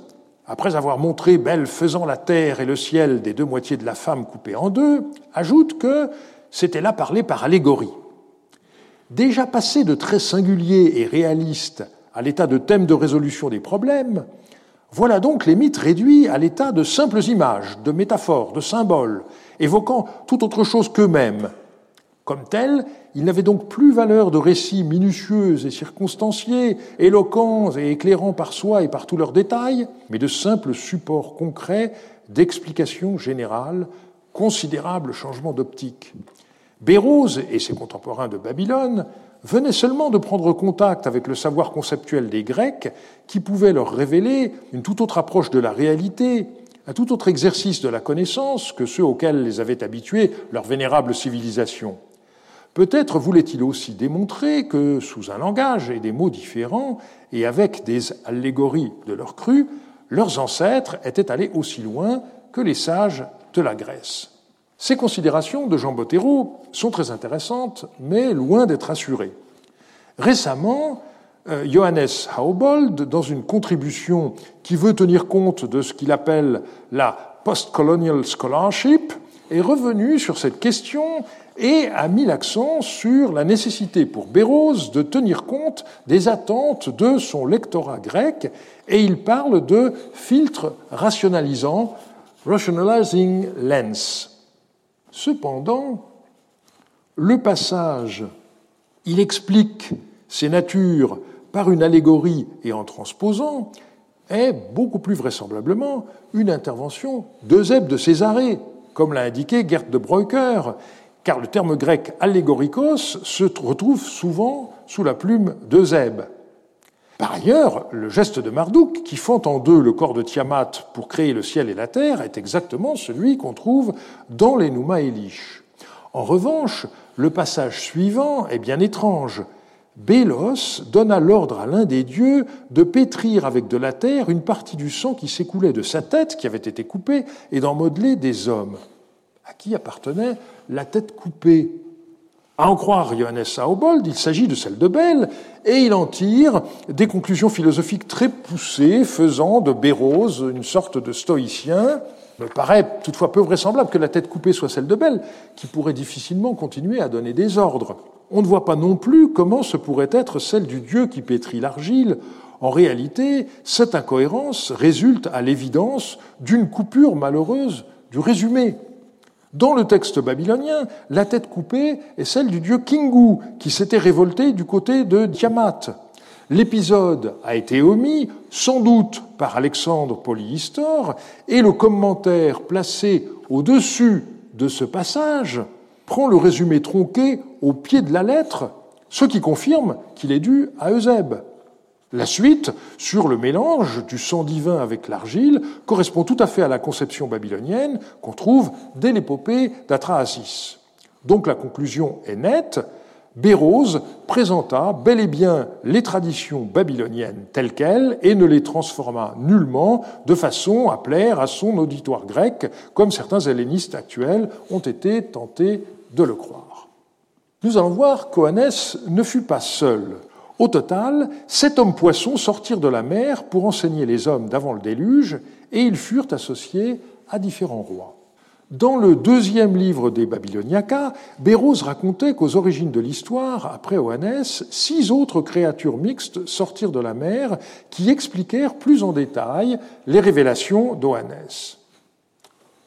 après avoir montré Belle faisant la terre et le ciel des deux moitiés de la femme coupées en deux, ajoute que c'était là parlé par allégorie. Déjà passé de très singulier et réaliste à l'état de thème de résolution des problèmes, voilà donc les mythes réduits à l'état de simples images, de métaphores, de symboles, évoquant tout autre chose qu'eux-mêmes. Comme tels, ils n'avaient donc plus valeur de récits minutieux et circonstanciés, éloquents et éclairants par soi et par tous leurs détails, mais de simples supports concrets d'explications générales, considérables changements d'optique. Bérose et ses contemporains de Babylone venaient seulement de prendre contact avec le savoir conceptuel des Grecs qui pouvait leur révéler une toute autre approche de la réalité, un tout autre exercice de la connaissance que ceux auxquels les avait habitués leur vénérable civilisation. Peut-être voulait-il aussi démontrer que, sous un langage et des mots différents, et avec des allégories de leur cru, leurs ancêtres étaient allés aussi loin que les sages de la Grèce. Ces considérations de Jean Bottero sont très intéressantes, mais loin d'être assurées. Récemment, euh, Johannes Haubold, dans une contribution qui veut tenir compte de ce qu'il appelle la post-colonial scholarship, est revenu sur cette question et a mis l'accent sur la nécessité pour Béroz de tenir compte des attentes de son lectorat grec, et il parle de filtre rationalisant, rationalizing lens. Cependant, le passage, il explique ces natures par une allégorie et en transposant, est beaucoup plus vraisemblablement une intervention d'Eusèbe de Césarée, comme l'a indiqué Gert de Breuker, car le terme grec allégorikos se retrouve souvent sous la plume d'Eusèbe. Par ailleurs, le geste de Marduk, qui fend en deux le corps de Tiamat pour créer le ciel et la terre, est exactement celui qu'on trouve dans les Nouma Elish. En revanche, le passage suivant est bien étrange. Bélos donna l'ordre à l'un des dieux de pétrir avec de la terre une partie du sang qui s'écoulait de sa tête, qui avait été coupée, et d'en modeler des hommes. À qui appartenait la tête coupée? À en croire Johannes Saubold, il s'agit de celle de Belle, et il en tire des conclusions philosophiques très poussées, faisant de Béroz une sorte de stoïcien. Il me paraît toutefois peu vraisemblable que la tête coupée soit celle de Belle, qui pourrait difficilement continuer à donner des ordres. On ne voit pas non plus comment ce pourrait être celle du dieu qui pétrit l'argile. En réalité, cette incohérence résulte à l'évidence d'une coupure malheureuse du résumé. Dans le texte babylonien, la tête coupée est celle du dieu Kingu, qui s'était révolté du côté de Diamat. L'épisode a été omis, sans doute par Alexandre Polyhistor, et le commentaire placé au-dessus de ce passage prend le résumé tronqué au pied de la lettre, ce qui confirme qu'il est dû à Eusèbe. La suite, sur le mélange du sang divin avec l'argile, correspond tout à fait à la conception babylonienne qu'on trouve dès l'épopée d'Atrahasis. Donc la conclusion est nette. Béroz présenta bel et bien les traditions babyloniennes telles quelles et ne les transforma nullement de façon à plaire à son auditoire grec, comme certains hellénistes actuels ont été tentés de le croire. Nous allons voir qu'Oannes ne fut pas seul au total, sept hommes poissons sortirent de la mer pour enseigner les hommes d'avant le déluge, et ils furent associés à différents rois. Dans le deuxième livre des Babyloniacas, Béroz racontait qu'aux origines de l'histoire, après Oannes, six autres créatures mixtes sortirent de la mer qui expliquèrent plus en détail les révélations d'Oannes.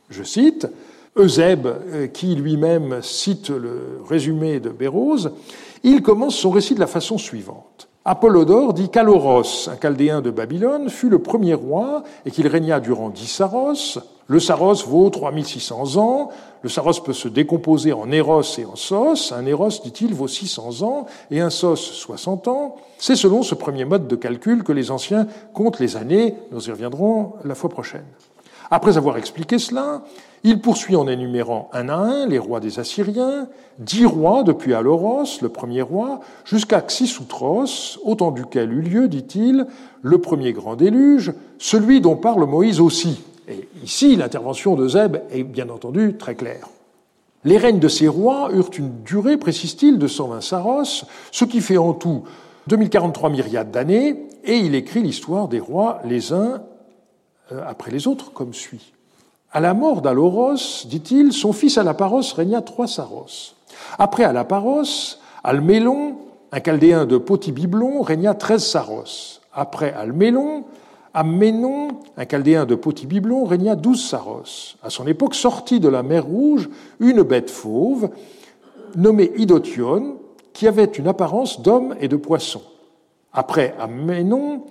Je cite, Eusèbe, euh, qui lui-même cite le résumé de Béroz, il commence son récit de la façon suivante. Apollodore dit qu'Aloros, un chaldéen de Babylone, fut le premier roi et qu'il régna durant dix saros. Le saros vaut 3600 ans. Le saros peut se décomposer en éros et en sos. Un éros, dit-il, vaut 600 ans et un sos 60 ans. C'est selon ce premier mode de calcul que les anciens comptent les années. Nous y reviendrons la fois prochaine. Après avoir expliqué cela, il poursuit en énumérant un à un les rois des Assyriens, dix rois depuis Aloros, le premier roi, jusqu'à Xisutros, autant duquel eut lieu, dit-il, le premier grand déluge, celui dont parle Moïse aussi. Et ici, l'intervention de Zeb est bien entendu très claire. Les règnes de ces rois eurent une durée, précise-t-il, de 120 saros, ce qui fait en tout 2043 myriades d'années, et il écrit l'histoire des rois les uns après les autres comme suit. À la mort d'Aloros, dit-il, son fils Alaparos régna trois saros. Après Alaparos, Almélon, un chaldéen de Potibiblon, régna treize saros. Après Almélon, Amménon, un chaldéen de Potibiblon, régna douze saros. À son époque, sortit de la mer Rouge une bête fauve, nommée Idotion, qui avait une apparence d'homme et de poisson. Après Amménon,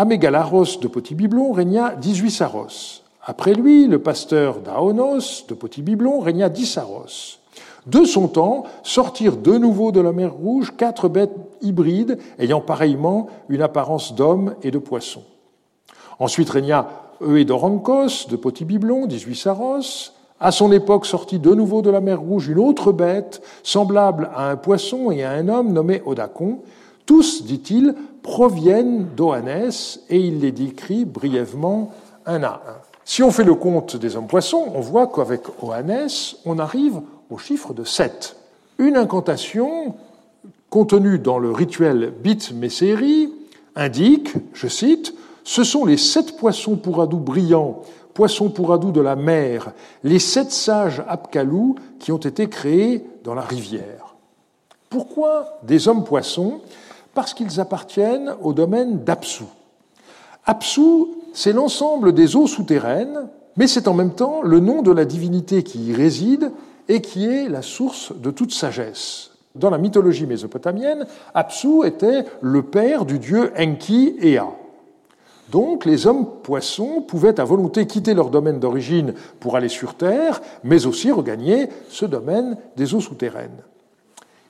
Amégalaros de Potibiblon régna dix-huit saros. Après lui, le pasteur d'Aonos, de Potibiblon, régna dix saros. De son temps, sortirent de nouveau de la mer Rouge quatre bêtes hybrides ayant pareillement une apparence d'homme et de poisson. Ensuite régna Euédorankos de Potibiblon, 18 Saros. À son époque sortit de nouveau de la mer Rouge une autre bête, semblable à un poisson et à un homme nommé Odacon. Tous, dit-il, proviennent d'Oannès et il les décrit brièvement un à un. Si on fait le compte des hommes-poissons, on voit qu'avec Oannès, on arrive au chiffre de 7. Une incantation contenue dans le rituel Bit Messeri indique, je cite, Ce sont les sept poissons pour brillants, poissons pour de la mer, les sept sages Apkalou qui ont été créés dans la rivière. Pourquoi des hommes-poissons Parce qu'ils appartiennent au domaine d'Apsu. Apsu, c'est l'ensemble des eaux souterraines, mais c'est en même temps le nom de la divinité qui y réside et qui est la source de toute sagesse. Dans la mythologie mésopotamienne, Apsu était le père du dieu Enki Ea. Donc les hommes poissons pouvaient à volonté quitter leur domaine d'origine pour aller sur Terre, mais aussi regagner ce domaine des eaux souterraines.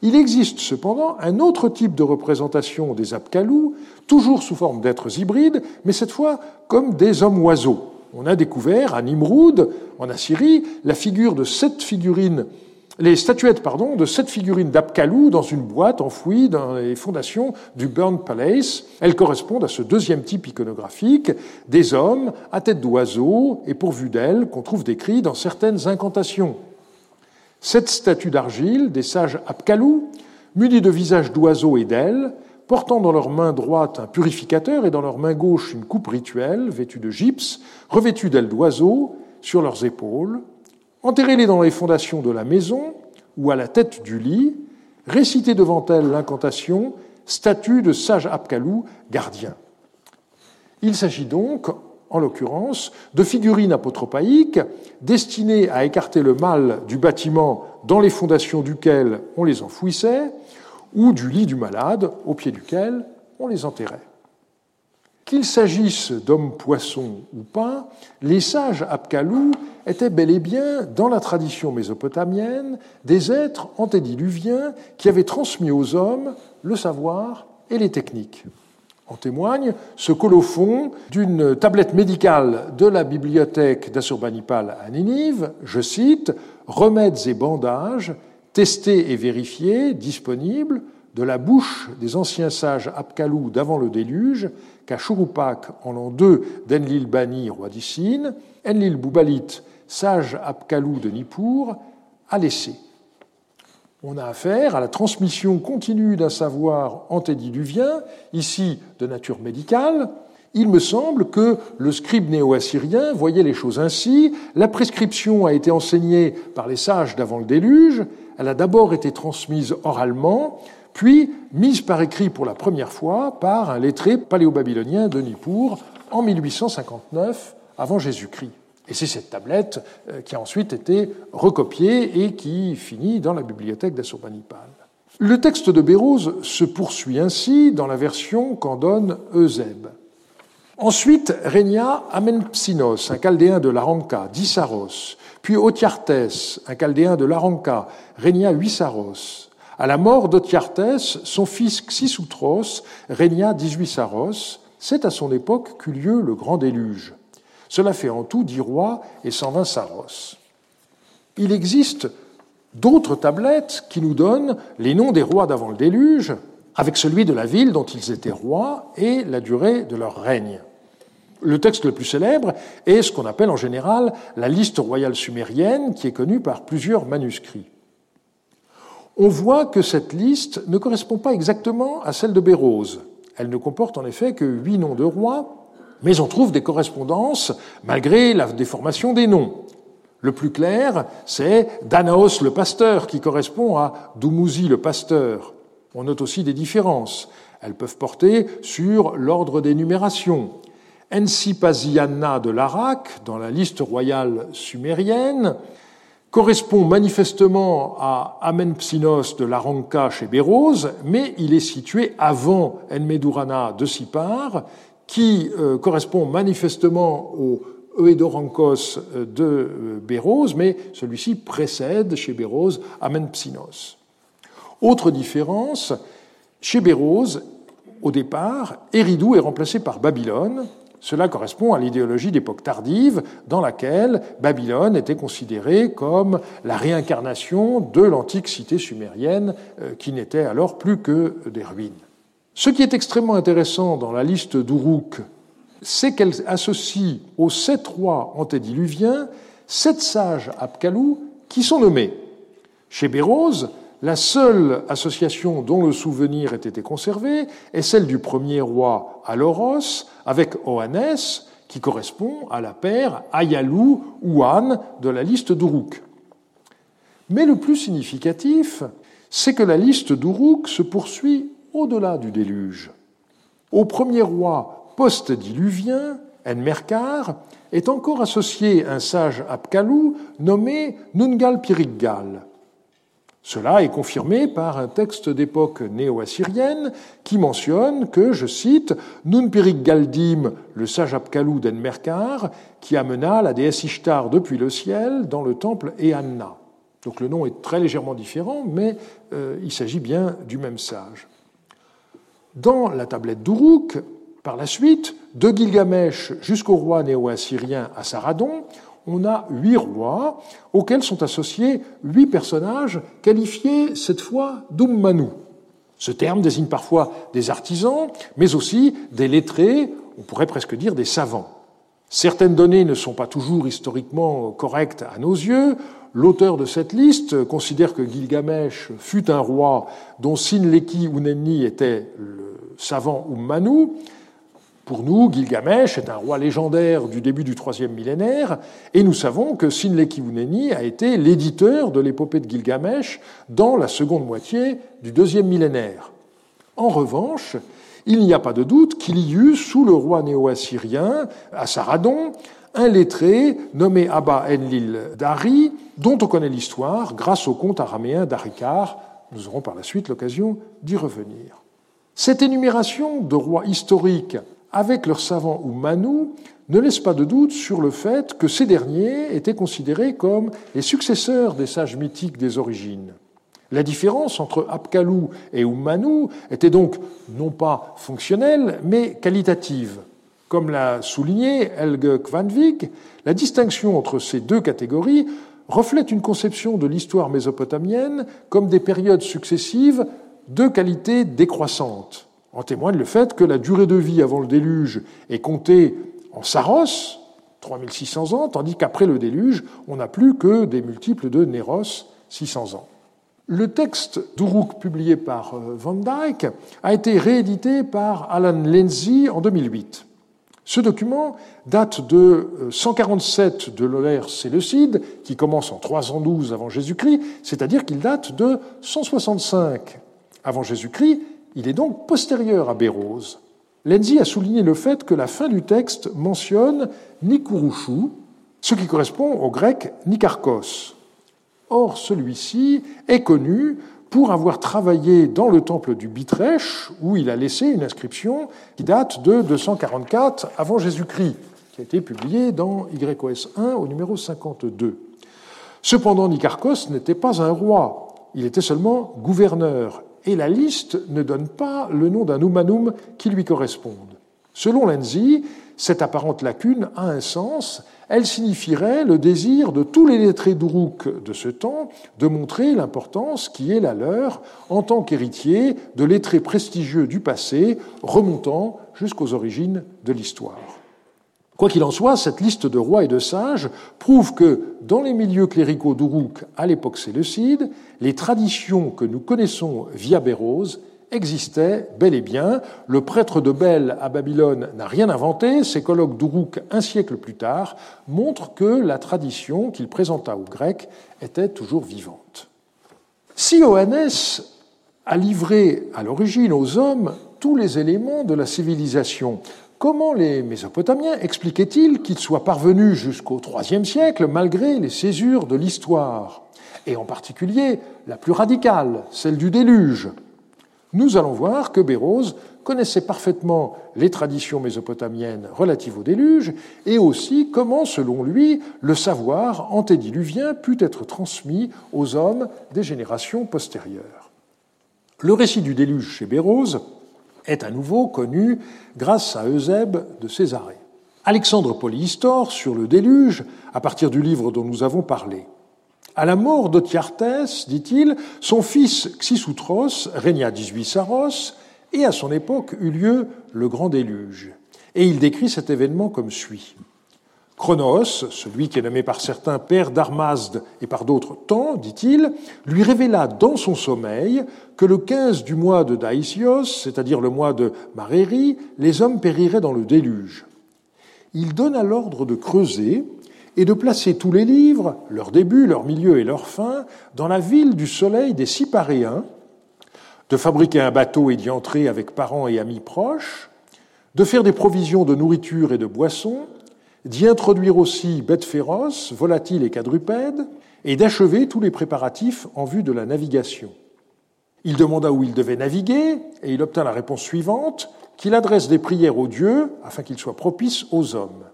Il existe cependant un autre type de représentation des Apkalou, toujours sous forme d'êtres hybrides, mais cette fois comme des hommes-oiseaux. On a découvert à Nimrud, en Assyrie, la figure de sept figurines, les statuettes pardon, de sept figurines d'Apkalou dans une boîte enfouie dans les fondations du Burn Palace. Elles correspondent à ce deuxième type iconographique, des hommes à tête d'oiseau et pourvus d'ailes qu'on trouve décrits dans certaines incantations. Sept statues d'argile des sages Apkalou, munies de visages d'oiseaux et d'ailes, portant dans leur main droite un purificateur et dans leur main gauche une coupe rituelle vêtue de gypse, revêtue d'ailes d'oiseaux sur leurs épaules, enterrez-les dans les fondations de la maison ou à la tête du lit, récitez devant elles l'incantation statue de sage Apkalou, gardien. Il s'agit donc, en l'occurrence, de figurines apotropaïques destinées à écarter le mal du bâtiment dans les fondations duquel on les enfouissait, ou du lit du malade au pied duquel on les enterrait. Qu'il s'agisse d'hommes poissons ou pas, les sages Apkalou étaient bel et bien, dans la tradition mésopotamienne, des êtres antédiluviens qui avaient transmis aux hommes le savoir et les techniques. En témoigne ce colophon d'une tablette médicale de la bibliothèque d'Assurbanipal à Ninive, je cite, Remèdes et bandages testé et vérifié, disponible, de la bouche des anciens sages Apkalou d'avant le déluge, qu'à Churupak, en l'an 2 d'Enlil Bani, roi d'Issine, Enlil Boubalit, sage Apkalou de Nippur, a laissé. On a affaire à la transmission continue d'un savoir antédiluvien, ici de nature médicale, il me semble que le scribe néo-assyrien voyait les choses ainsi. La prescription a été enseignée par les sages d'avant le déluge. Elle a d'abord été transmise oralement, puis mise par écrit pour la première fois par un lettré paléo-babylonien de Nippur en 1859 avant Jésus-Christ. Et c'est cette tablette euh, qui a ensuite été recopiée et qui finit dans la bibliothèque d'Assurbanipal. Le texte de Bérose se poursuit ainsi dans la version qu'en donne Eusèbe. Ensuite régna Amenpsinos, un chaldéen de l'Aranka, dix saros. Puis Otiartès, un chaldéen de l'Aranka, régna huit saros. À la mort d'Otiartès, son fils Xisutros régna dix-huit saros. C'est à son époque qu'eut lieu le grand déluge. Cela fait en tout dix rois et cent vingt saros. Il existe d'autres tablettes qui nous donnent les noms des rois d'avant le déluge, avec celui de la ville dont ils étaient rois et la durée de leur règne. Le texte le plus célèbre est ce qu'on appelle en général la liste royale sumérienne, qui est connue par plusieurs manuscrits. On voit que cette liste ne correspond pas exactement à celle de Bérose. Elle ne comporte en effet que huit noms de rois, mais on trouve des correspondances malgré la déformation des noms. Le plus clair, c'est Danaos le pasteur, qui correspond à Dumuzi le pasteur. On note aussi des différences. Elles peuvent porter sur l'ordre des numérations. Ensipasiana de l'Arak, dans la liste royale sumérienne, correspond manifestement à Amenpsinos de l'Aranka chez Bérose, mais il est situé avant Enmedurana de Sipar, qui euh, correspond manifestement au Euedorankos de Bérose, mais celui-ci précède chez Bérose Amenpsinos. Autre différence, chez Bérose, au départ, Éridou est remplacé par Babylone. Cela correspond à l'idéologie d'époque tardive dans laquelle Babylone était considérée comme la réincarnation de l'antique cité sumérienne euh, qui n'était alors plus que des ruines. Ce qui est extrêmement intéressant dans la liste d'Uruk, c'est qu'elle associe aux sept rois antédiluviens sept sages Apkalou qui sont nommés. Chez Bérose, la seule association dont le souvenir ait été conservé est celle du premier roi Aloros avec Oannes, qui correspond à la paire Ayalou ou An de la liste d'Uruk. Mais le plus significatif, c'est que la liste d'Uruk se poursuit au-delà du déluge. Au premier roi post-diluvien, Enmerkar, est encore associé un sage Apkalou nommé Nungal Piriggal. Cela est confirmé par un texte d'époque néo-assyrienne qui mentionne que, je cite, Nun Galdim, le sage Apkalou d'Enmerkar, qui amena la déesse Ishtar depuis le ciel dans le temple Eanna. Donc le nom est très légèrement différent, mais euh, il s'agit bien du même sage. Dans la tablette d'Uruk, par la suite, de Gilgamesh jusqu'au roi néo-assyrien Assaradon, on a huit rois auxquels sont associés huit personnages qualifiés cette fois d'Ummanu. Ce terme désigne parfois des artisans, mais aussi des lettrés, on pourrait presque dire des savants. Certaines données ne sont pas toujours historiquement correctes à nos yeux. L'auteur de cette liste considère que Gilgamesh fut un roi dont Sinleki Unenni était le savant Ummanu, pour nous, Gilgamesh est un roi légendaire du début du troisième millénaire, et nous savons que Sinleki Uneni a été l'éditeur de l'épopée de Gilgamesh dans la seconde moitié du deuxième millénaire. En revanche, il n'y a pas de doute qu'il y eut, sous le roi néo-assyrien, Assaradon, un lettré nommé Abba Enlil Dari, dont on connaît l'histoire grâce au conte araméen d'Arikar. Nous aurons par la suite l'occasion d'y revenir. Cette énumération de rois historiques avec leurs savants ou Manu, ne laisse pas de doute sur le fait que ces derniers étaient considérés comme les successeurs des sages mythiques des origines. La différence entre Apkalou et Ummanu était donc non pas fonctionnelle, mais qualitative. Comme l'a souligné Helge Kvanvig, la distinction entre ces deux catégories reflète une conception de l'histoire mésopotamienne comme des périodes successives de qualité décroissante. En témoigne le fait que la durée de vie avant le déluge est comptée en saros, 3600 ans, tandis qu'après le déluge, on n'a plus que des multiples de Néros, 600 ans. Le texte d'Uruk publié par euh, Van Dyck a été réédité par Alan Lindsay en 2008. Ce document date de 147 euh, de l'ère séleucide, qui commence en 312 avant Jésus-Christ, c'est-à-dire qu'il date de 165 avant Jésus-Christ, il est donc postérieur à Bérose. Lenzi a souligné le fait que la fin du texte mentionne Nikurushu, ce qui correspond au grec Nikarkos. Or, celui-ci est connu pour avoir travaillé dans le temple du Bitrèche, où il a laissé une inscription qui date de 244 avant Jésus-Christ, qui a été publiée dans YOS 1 au numéro 52. Cependant, Nikarkos n'était pas un roi, il était seulement gouverneur, et la liste ne donne pas le nom d'un humanum qui lui corresponde. Selon Lenzi, cette apparente lacune a un sens, elle signifierait le désir de tous les lettrés d'Uruk de ce temps de montrer l'importance qui est la leur en tant qu'héritier de lettrés prestigieux du passé remontant jusqu'aux origines de l'histoire. Quoi qu'il en soit, cette liste de rois et de sages prouve que dans les milieux cléricaux d'Uruk à l'époque séleucide, les traditions que nous connaissons via Bérose existaient bel et bien. Le prêtre de Bel à Babylone n'a rien inventé. Ses colloques d'Uruk un siècle plus tard montrent que la tradition qu'il présenta aux Grecs était toujours vivante. Si Johannes a livré à l'origine aux hommes tous les éléments de la civilisation, Comment les Mésopotamiens expliquaient-ils qu'ils soient parvenus jusqu'au IIIe siècle malgré les césures de l'histoire, et en particulier la plus radicale, celle du déluge Nous allons voir que Bérose connaissait parfaitement les traditions mésopotamiennes relatives au déluge et aussi comment, selon lui, le savoir antédiluvien put être transmis aux hommes des générations postérieures. Le récit du déluge chez Bérose est à nouveau connu grâce à Eusèbe de Césarée. Alexandre Polyhistor sur le déluge, à partir du livre dont nous avons parlé. À la mort d'Otiartès, dit-il, son fils Xisutros régna 18 Saros, et à son époque eut lieu le grand déluge. Et il décrit cet événement comme suit. Chronos, celui qui est nommé par certains père d'Armazde et par d'autres temps, dit-il, lui révéla dans son sommeil que le 15 du mois de Daïsios, c'est-à-dire le mois de Maréri, les hommes périraient dans le déluge. Il donna l'ordre de creuser et de placer tous les livres, leur début, leur milieu et leur fin, dans la ville du soleil des Cyparéens, de fabriquer un bateau et d'y entrer avec parents et amis proches, de faire des provisions de nourriture et de boissons, d'y introduire aussi bêtes féroces, volatiles et quadrupèdes, et d'achever tous les préparatifs en vue de la navigation. Il demanda où il devait naviguer, et il obtint la réponse suivante, qu'il adresse des prières aux dieux afin qu'ils soient propices aux hommes.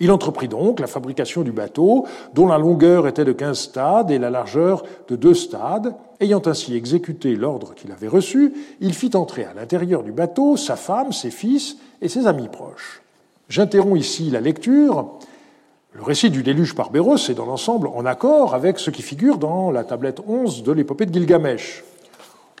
Il entreprit donc la fabrication du bateau, dont la longueur était de 15 stades et la largeur de deux stades. Ayant ainsi exécuté l'ordre qu'il avait reçu, il fit entrer à l'intérieur du bateau sa femme, ses fils et ses amis proches. J'interromps ici la lecture. Le récit du déluge par Béros est dans l'ensemble en accord avec ce qui figure dans la tablette 11 de l'épopée de Gilgamesh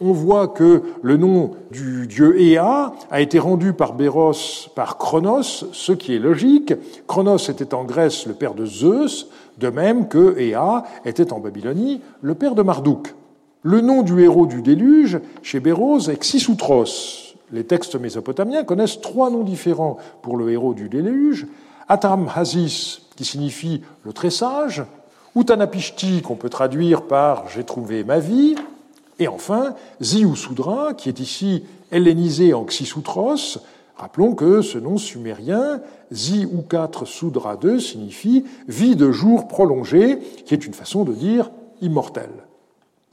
on voit que le nom du dieu Ea a été rendu par Béros par Chronos, ce qui est logique. Chronos était en Grèce le père de Zeus, de même que Ea était en Babylonie le père de Marduk. Le nom du héros du déluge chez Béros est Xisutros. Les textes mésopotamiens connaissent trois noms différents pour le héros du déluge. Atam Hazis, qui signifie le très sage, Utanapishti, qu'on peut traduire par j'ai trouvé ma vie, et enfin, Ziusudra, qui est ici hellénisé en Xisutros, rappelons que ce nom sumérien, Zi ou 4 Sudra 2, signifie vie de jour prolongée, qui est une façon de dire immortel.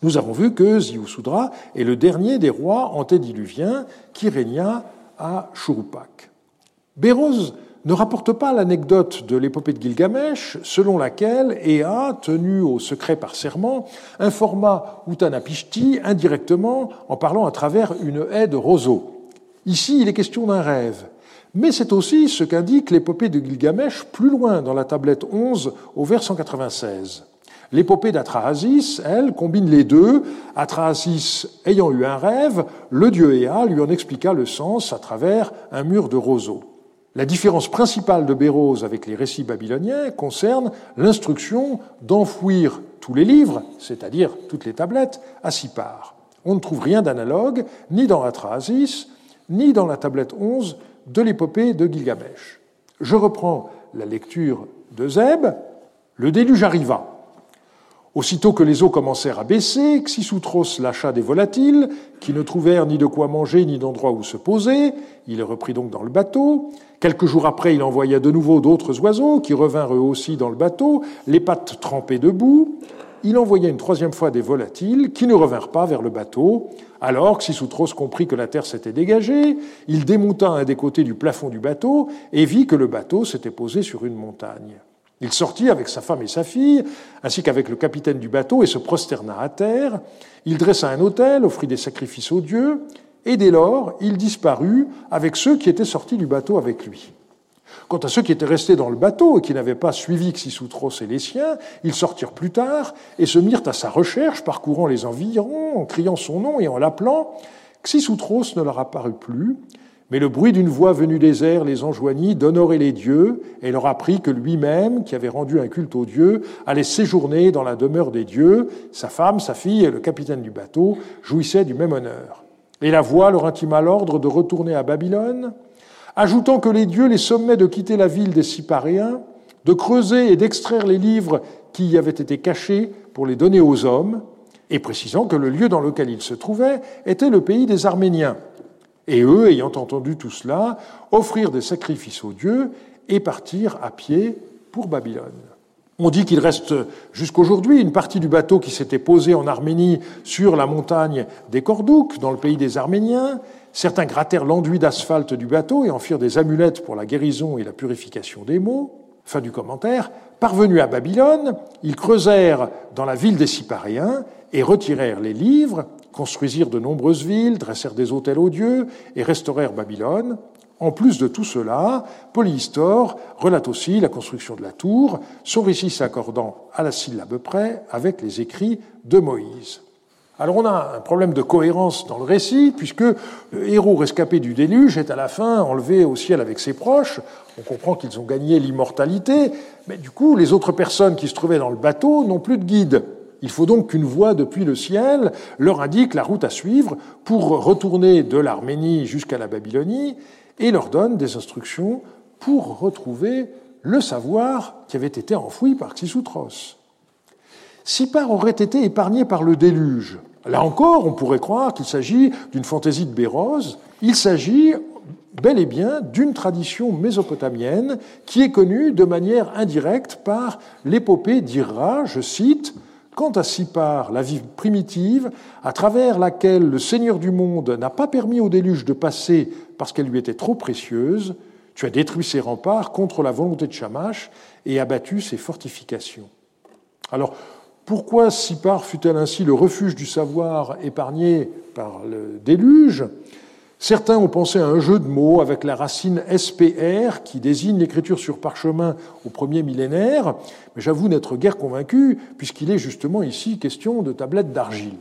Nous avons vu que Ziusudra est le dernier des rois antédiluviens qui régna à Churupak. Ne rapporte pas l'anecdote de l'épopée de Gilgamesh, selon laquelle Ea, tenu au secret par serment, informa Utanapishti indirectement en parlant à travers une haie de roseaux. Ici, il est question d'un rêve. Mais c'est aussi ce qu'indique l'épopée de Gilgamesh plus loin dans la tablette 11 au vers 196. L'épopée d'Atrahasis, elle, combine les deux. Atrahasis ayant eu un rêve, le dieu Ea lui en expliqua le sens à travers un mur de roseaux. La différence principale de Béroz avec les récits babyloniens concerne l'instruction d'enfouir tous les livres, c'est-à-dire toutes les tablettes, à six parts. On ne trouve rien d'analogue ni dans Atrahasis, ni dans la tablette 11 de l'épopée de Gilgamesh. Je reprends la lecture de Zeb. Le déluge arriva. Aussitôt que les eaux commencèrent à baisser, Xisutros lâcha des volatiles, qui ne trouvèrent ni de quoi manger ni d'endroit où se poser. Il reprit donc dans le bateau. Quelques jours après, il envoya de nouveau d'autres oiseaux, qui revinrent eux aussi dans le bateau, les pattes trempées debout. Il envoya une troisième fois des volatiles, qui ne revinrent pas vers le bateau. Alors Xisutros comprit que la terre s'était dégagée, il démonta un des côtés du plafond du bateau et vit que le bateau s'était posé sur une montagne. Il sortit avec sa femme et sa fille, ainsi qu'avec le capitaine du bateau, et se prosterna à terre. Il dressa un autel, offrit des sacrifices aux dieux, et dès lors, il disparut avec ceux qui étaient sortis du bateau avec lui. Quant à ceux qui étaient restés dans le bateau et qui n'avaient pas suivi Xisutros et les siens, ils sortirent plus tard et se mirent à sa recherche, parcourant les environs, en criant son nom et en l'appelant. Xisutros ne leur apparut plus, mais le bruit d'une voix venue des airs les enjoignit d'honorer les dieux et leur apprit que lui-même, qui avait rendu un culte aux dieux, allait séjourner dans la demeure des dieux. Sa femme, sa fille et le capitaine du bateau jouissaient du même honneur. Et la voix leur intima l'ordre de retourner à Babylone, ajoutant que les dieux les sommaient de quitter la ville des Cyparéens, de creuser et d'extraire les livres qui y avaient été cachés pour les donner aux hommes, et précisant que le lieu dans lequel ils se trouvaient était le pays des Arméniens. Et eux, ayant entendu tout cela, offrirent des sacrifices aux dieux et partirent à pied pour Babylone. On dit qu'il reste jusqu'aujourd'hui une partie du bateau qui s'était posé en Arménie sur la montagne des Cordouk, dans le pays des Arméniens. Certains grattèrent l'enduit d'asphalte du bateau et en firent des amulettes pour la guérison et la purification des maux. Fin du commentaire. Parvenus à Babylone, ils creusèrent dans la ville des Cyparéens et retirèrent les livres, construisirent de nombreuses villes, dressèrent des hôtels aux dieux et restaurèrent Babylone. En plus de tout cela, Polyhistor relate aussi la construction de la tour, son récit s'accordant à la syllabe près avec les écrits de Moïse. Alors on a un problème de cohérence dans le récit, puisque le héros rescapé du déluge est à la fin enlevé au ciel avec ses proches. On comprend qu'ils ont gagné l'immortalité, mais du coup les autres personnes qui se trouvaient dans le bateau n'ont plus de guide. Il faut donc qu'une voix depuis le ciel leur indique la route à suivre pour retourner de l'Arménie jusqu'à la Babylonie et leur donne des instructions pour retrouver le savoir qui avait été enfoui par Xisutros. Sipar aurait été épargné par le déluge. Là encore, on pourrait croire qu'il s'agit d'une fantaisie de Bérose. Il s'agit bel et bien d'une tradition mésopotamienne qui est connue de manière indirecte par l'épopée d'Irra, je cite, Quant à Sipar, la vie primitive, à travers laquelle le Seigneur du monde n'a pas permis au déluge de passer parce qu'elle lui était trop précieuse, tu as détruit ses remparts contre la volonté de Shamash et abattu ses fortifications. Alors, pourquoi Sipar fut-elle ainsi le refuge du savoir épargné par le déluge? Certains ont pensé à un jeu de mots avec la racine SPR qui désigne l'écriture sur parchemin au premier millénaire, mais j'avoue n'être guère convaincu puisqu'il est justement ici question de tablettes d'argile.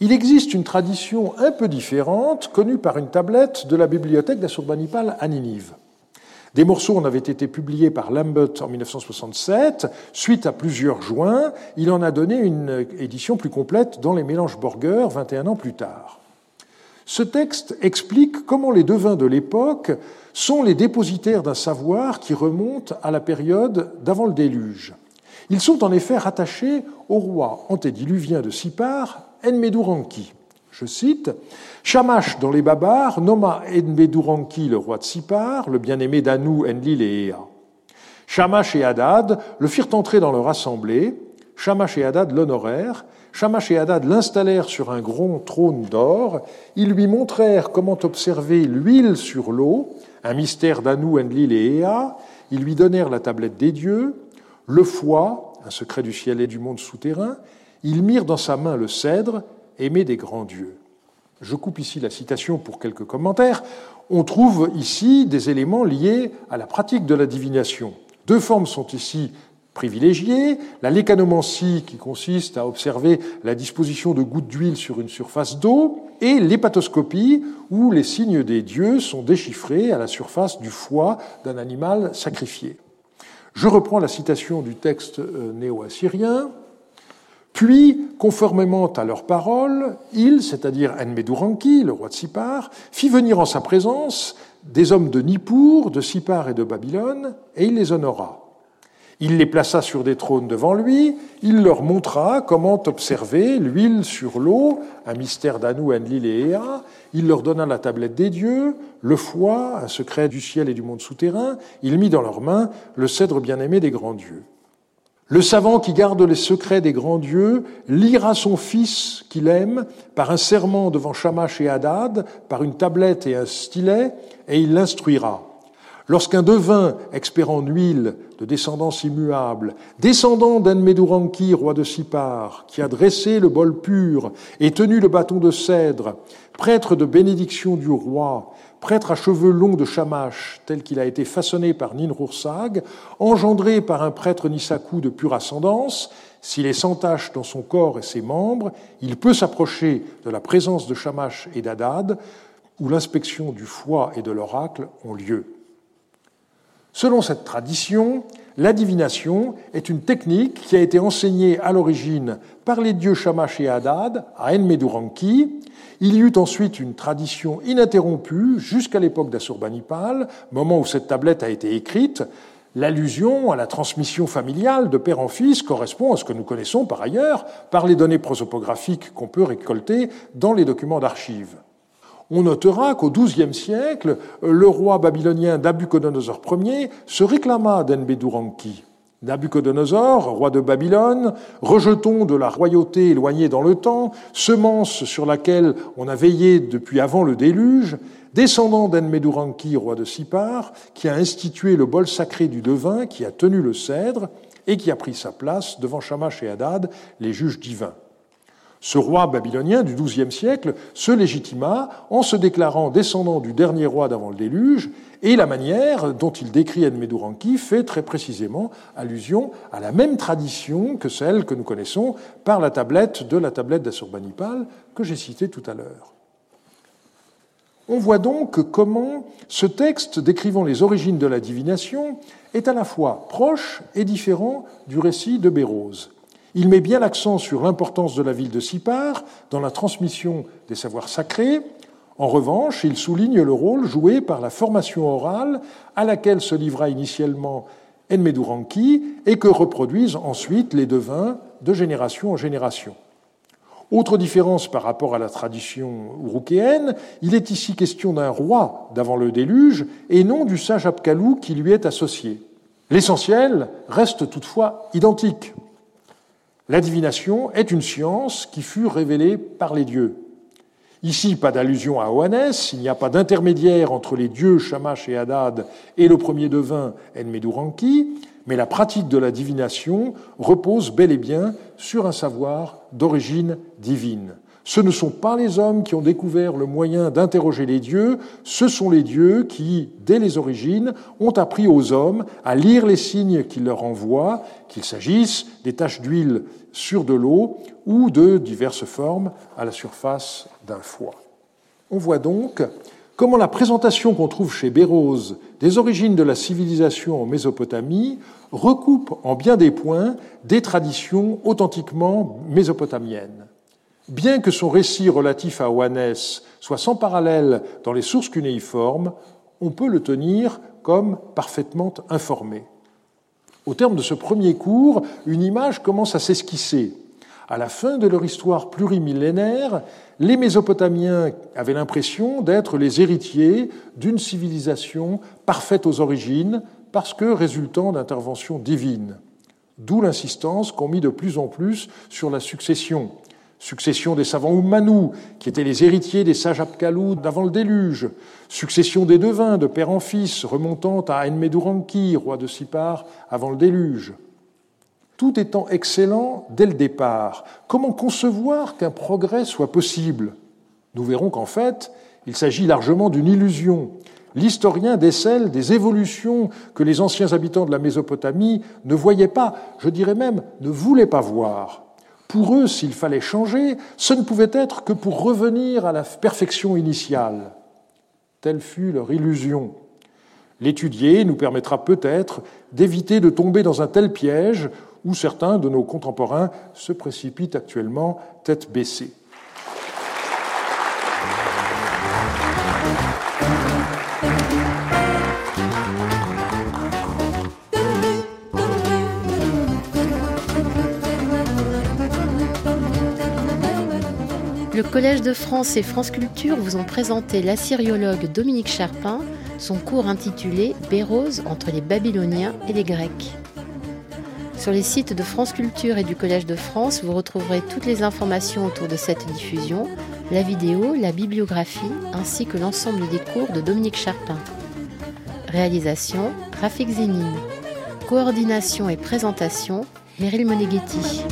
Il existe une tradition un peu différente connue par une tablette de la bibliothèque d'Assurbanipal à Ninive. Des morceaux en avaient été publiés par Lambert en 1967. Suite à plusieurs joints, il en a donné une édition plus complète dans les mélanges Borger 21 ans plus tard. Ce texte explique comment les devins de l'époque sont les dépositaires d'un savoir qui remonte à la période d'avant le déluge. Ils sont en effet rattachés au roi antédiluvien de Sipar, Enmeduranki. Je cite Shamash dans les Babars nomma Enmeduranki le roi de Sipar, le bien-aimé d'Anou, Enlil et Ea. Shamash et Hadad le firent entrer dans leur assemblée. Shamash et Hadad l'honorèrent Shamash et Hadad l'installèrent sur un grand trône d'or. Ils lui montrèrent comment observer l'huile sur l'eau, un mystère d'Anou, Enlil et Ea. Ils lui donnèrent la tablette des dieux, le foie, un secret du ciel et du monde souterrain. Ils mirent dans sa main le cèdre, aimé des grands dieux. Je coupe ici la citation pour quelques commentaires. On trouve ici des éléments liés à la pratique de la divination. Deux formes sont ici privilégiée, la lécanomancie qui consiste à observer la disposition de gouttes d'huile sur une surface d'eau, et l'hépatoscopie où les signes des dieux sont déchiffrés à la surface du foie d'un animal sacrifié. Je reprends la citation du texte euh, néo-assyrien. Puis, conformément à leurs paroles, il, c'est-à-dire Enmeduranki, le roi de Sipar, fit venir en sa présence des hommes de Nippur, de Sipar et de Babylone, et il les honora. Il les plaça sur des trônes devant lui, il leur montra comment observer l'huile sur l'eau, un mystère d'Anou, Enlil et Ea, il leur donna la tablette des dieux, le foie, un secret du ciel et du monde souterrain, il mit dans leurs mains le cèdre bien-aimé des grands dieux. Le savant qui garde les secrets des grands dieux lira son fils qu'il aime par un serment devant Shamash et Hadad, par une tablette et un stylet, et il l'instruira. Lorsqu'un devin, expert en huile, de descendance immuable, descendant d'Enmeduranki, roi de Sipar, qui a dressé le bol pur et tenu le bâton de cèdre, prêtre de bénédiction du roi, prêtre à cheveux longs de Shamash, tel qu'il a été façonné par Ninrursag, engendré par un prêtre Nisaku de pure ascendance, s'il est sans tache dans son corps et ses membres, il peut s'approcher de la présence de Shamash et d'Adad, où l'inspection du foie et de l'oracle ont lieu. Selon cette tradition, la divination est une technique qui a été enseignée à l'origine par les dieux Shamash et Hadad à Enmeduranki. Il y eut ensuite une tradition ininterrompue jusqu'à l'époque d'Assurbanipal, moment où cette tablette a été écrite. L'allusion à la transmission familiale de père en fils correspond à ce que nous connaissons par ailleurs par les données prosopographiques qu'on peut récolter dans les documents d'archives. On notera qu'au XIIe siècle, le roi babylonien Nabucodonosor Ier se réclama d'Enbeduranki. Nabucodonosor, roi de Babylone, rejetons de la royauté éloignée dans le temps, semence sur laquelle on a veillé depuis avant le déluge, descendant d'Enmeduranki, roi de Sipar, qui a institué le bol sacré du devin, qui a tenu le cèdre et qui a pris sa place devant Shamash et Hadad, les juges divins. Ce roi babylonien du XIIe siècle se légitima en se déclarant descendant du dernier roi d'avant le déluge, et la manière dont il décrit Enmeduranki fait très précisément allusion à la même tradition que celle que nous connaissons par la tablette de la tablette d'Assurbanipal que j'ai citée tout à l'heure. On voit donc comment ce texte décrivant les origines de la divination est à la fois proche et différent du récit de Bérose. Il met bien l'accent sur l'importance de la ville de Sipar dans la transmission des savoirs sacrés. En revanche, il souligne le rôle joué par la formation orale à laquelle se livra initialement Enmeduranki et que reproduisent ensuite les devins de génération en génération. Autre différence par rapport à la tradition urukéenne, il est ici question d'un roi d'avant le déluge et non du sage Apkalou qui lui est associé. L'essentiel reste toutefois identique. La divination est une science qui fut révélée par les dieux. Ici, pas d'allusion à Oanès, il n'y a pas d'intermédiaire entre les dieux Shamash et Hadad et le premier devin Enmeduranki, mais la pratique de la divination repose bel et bien sur un savoir d'origine divine. Ce ne sont pas les hommes qui ont découvert le moyen d'interroger les dieux, ce sont les dieux qui, dès les origines, ont appris aux hommes à lire les signes qu'ils leur envoient, qu'il s'agisse des taches d'huile sur de l'eau ou de diverses formes à la surface d'un foie. On voit donc comment la présentation qu'on trouve chez Bérose des origines de la civilisation en Mésopotamie recoupe en bien des points des traditions authentiquement mésopotamiennes. Bien que son récit relatif à Oanès soit sans parallèle dans les sources cunéiformes, on peut le tenir comme parfaitement informé. Au terme de ce premier cours, une image commence à s'esquisser. À la fin de leur histoire plurimillénaire, les Mésopotamiens avaient l'impression d'être les héritiers d'une civilisation parfaite aux origines, parce que résultant d'interventions divines. D'où l'insistance qu'ont mis de plus en plus sur la succession, succession des savants Oumanou, qui étaient les héritiers des sages Apkalou d'avant le déluge, succession des devins de père en fils, remontant à Enmeduranki, roi de Sipar, avant le déluge. Tout étant excellent dès le départ, comment concevoir qu'un progrès soit possible? Nous verrons qu'en fait, il s'agit largement d'une illusion. L'historien décèle des évolutions que les anciens habitants de la Mésopotamie ne voyaient pas, je dirais même ne voulaient pas voir. Pour eux, s'il fallait changer, ce ne pouvait être que pour revenir à la perfection initiale. Telle fut leur illusion. L'étudier nous permettra peut-être d'éviter de tomber dans un tel piège où certains de nos contemporains se précipitent actuellement tête baissée. Le Collège de France et France Culture vous ont présenté l'assyriologue Dominique Charpin, son cours intitulé Bérose entre les Babyloniens et les Grecs. Sur les sites de France Culture et du Collège de France, vous retrouverez toutes les informations autour de cette diffusion, la vidéo, la bibliographie, ainsi que l'ensemble des cours de Dominique Charpin. Réalisation, Rafik Zénine. Coordination et présentation, Meryl Moneghetti.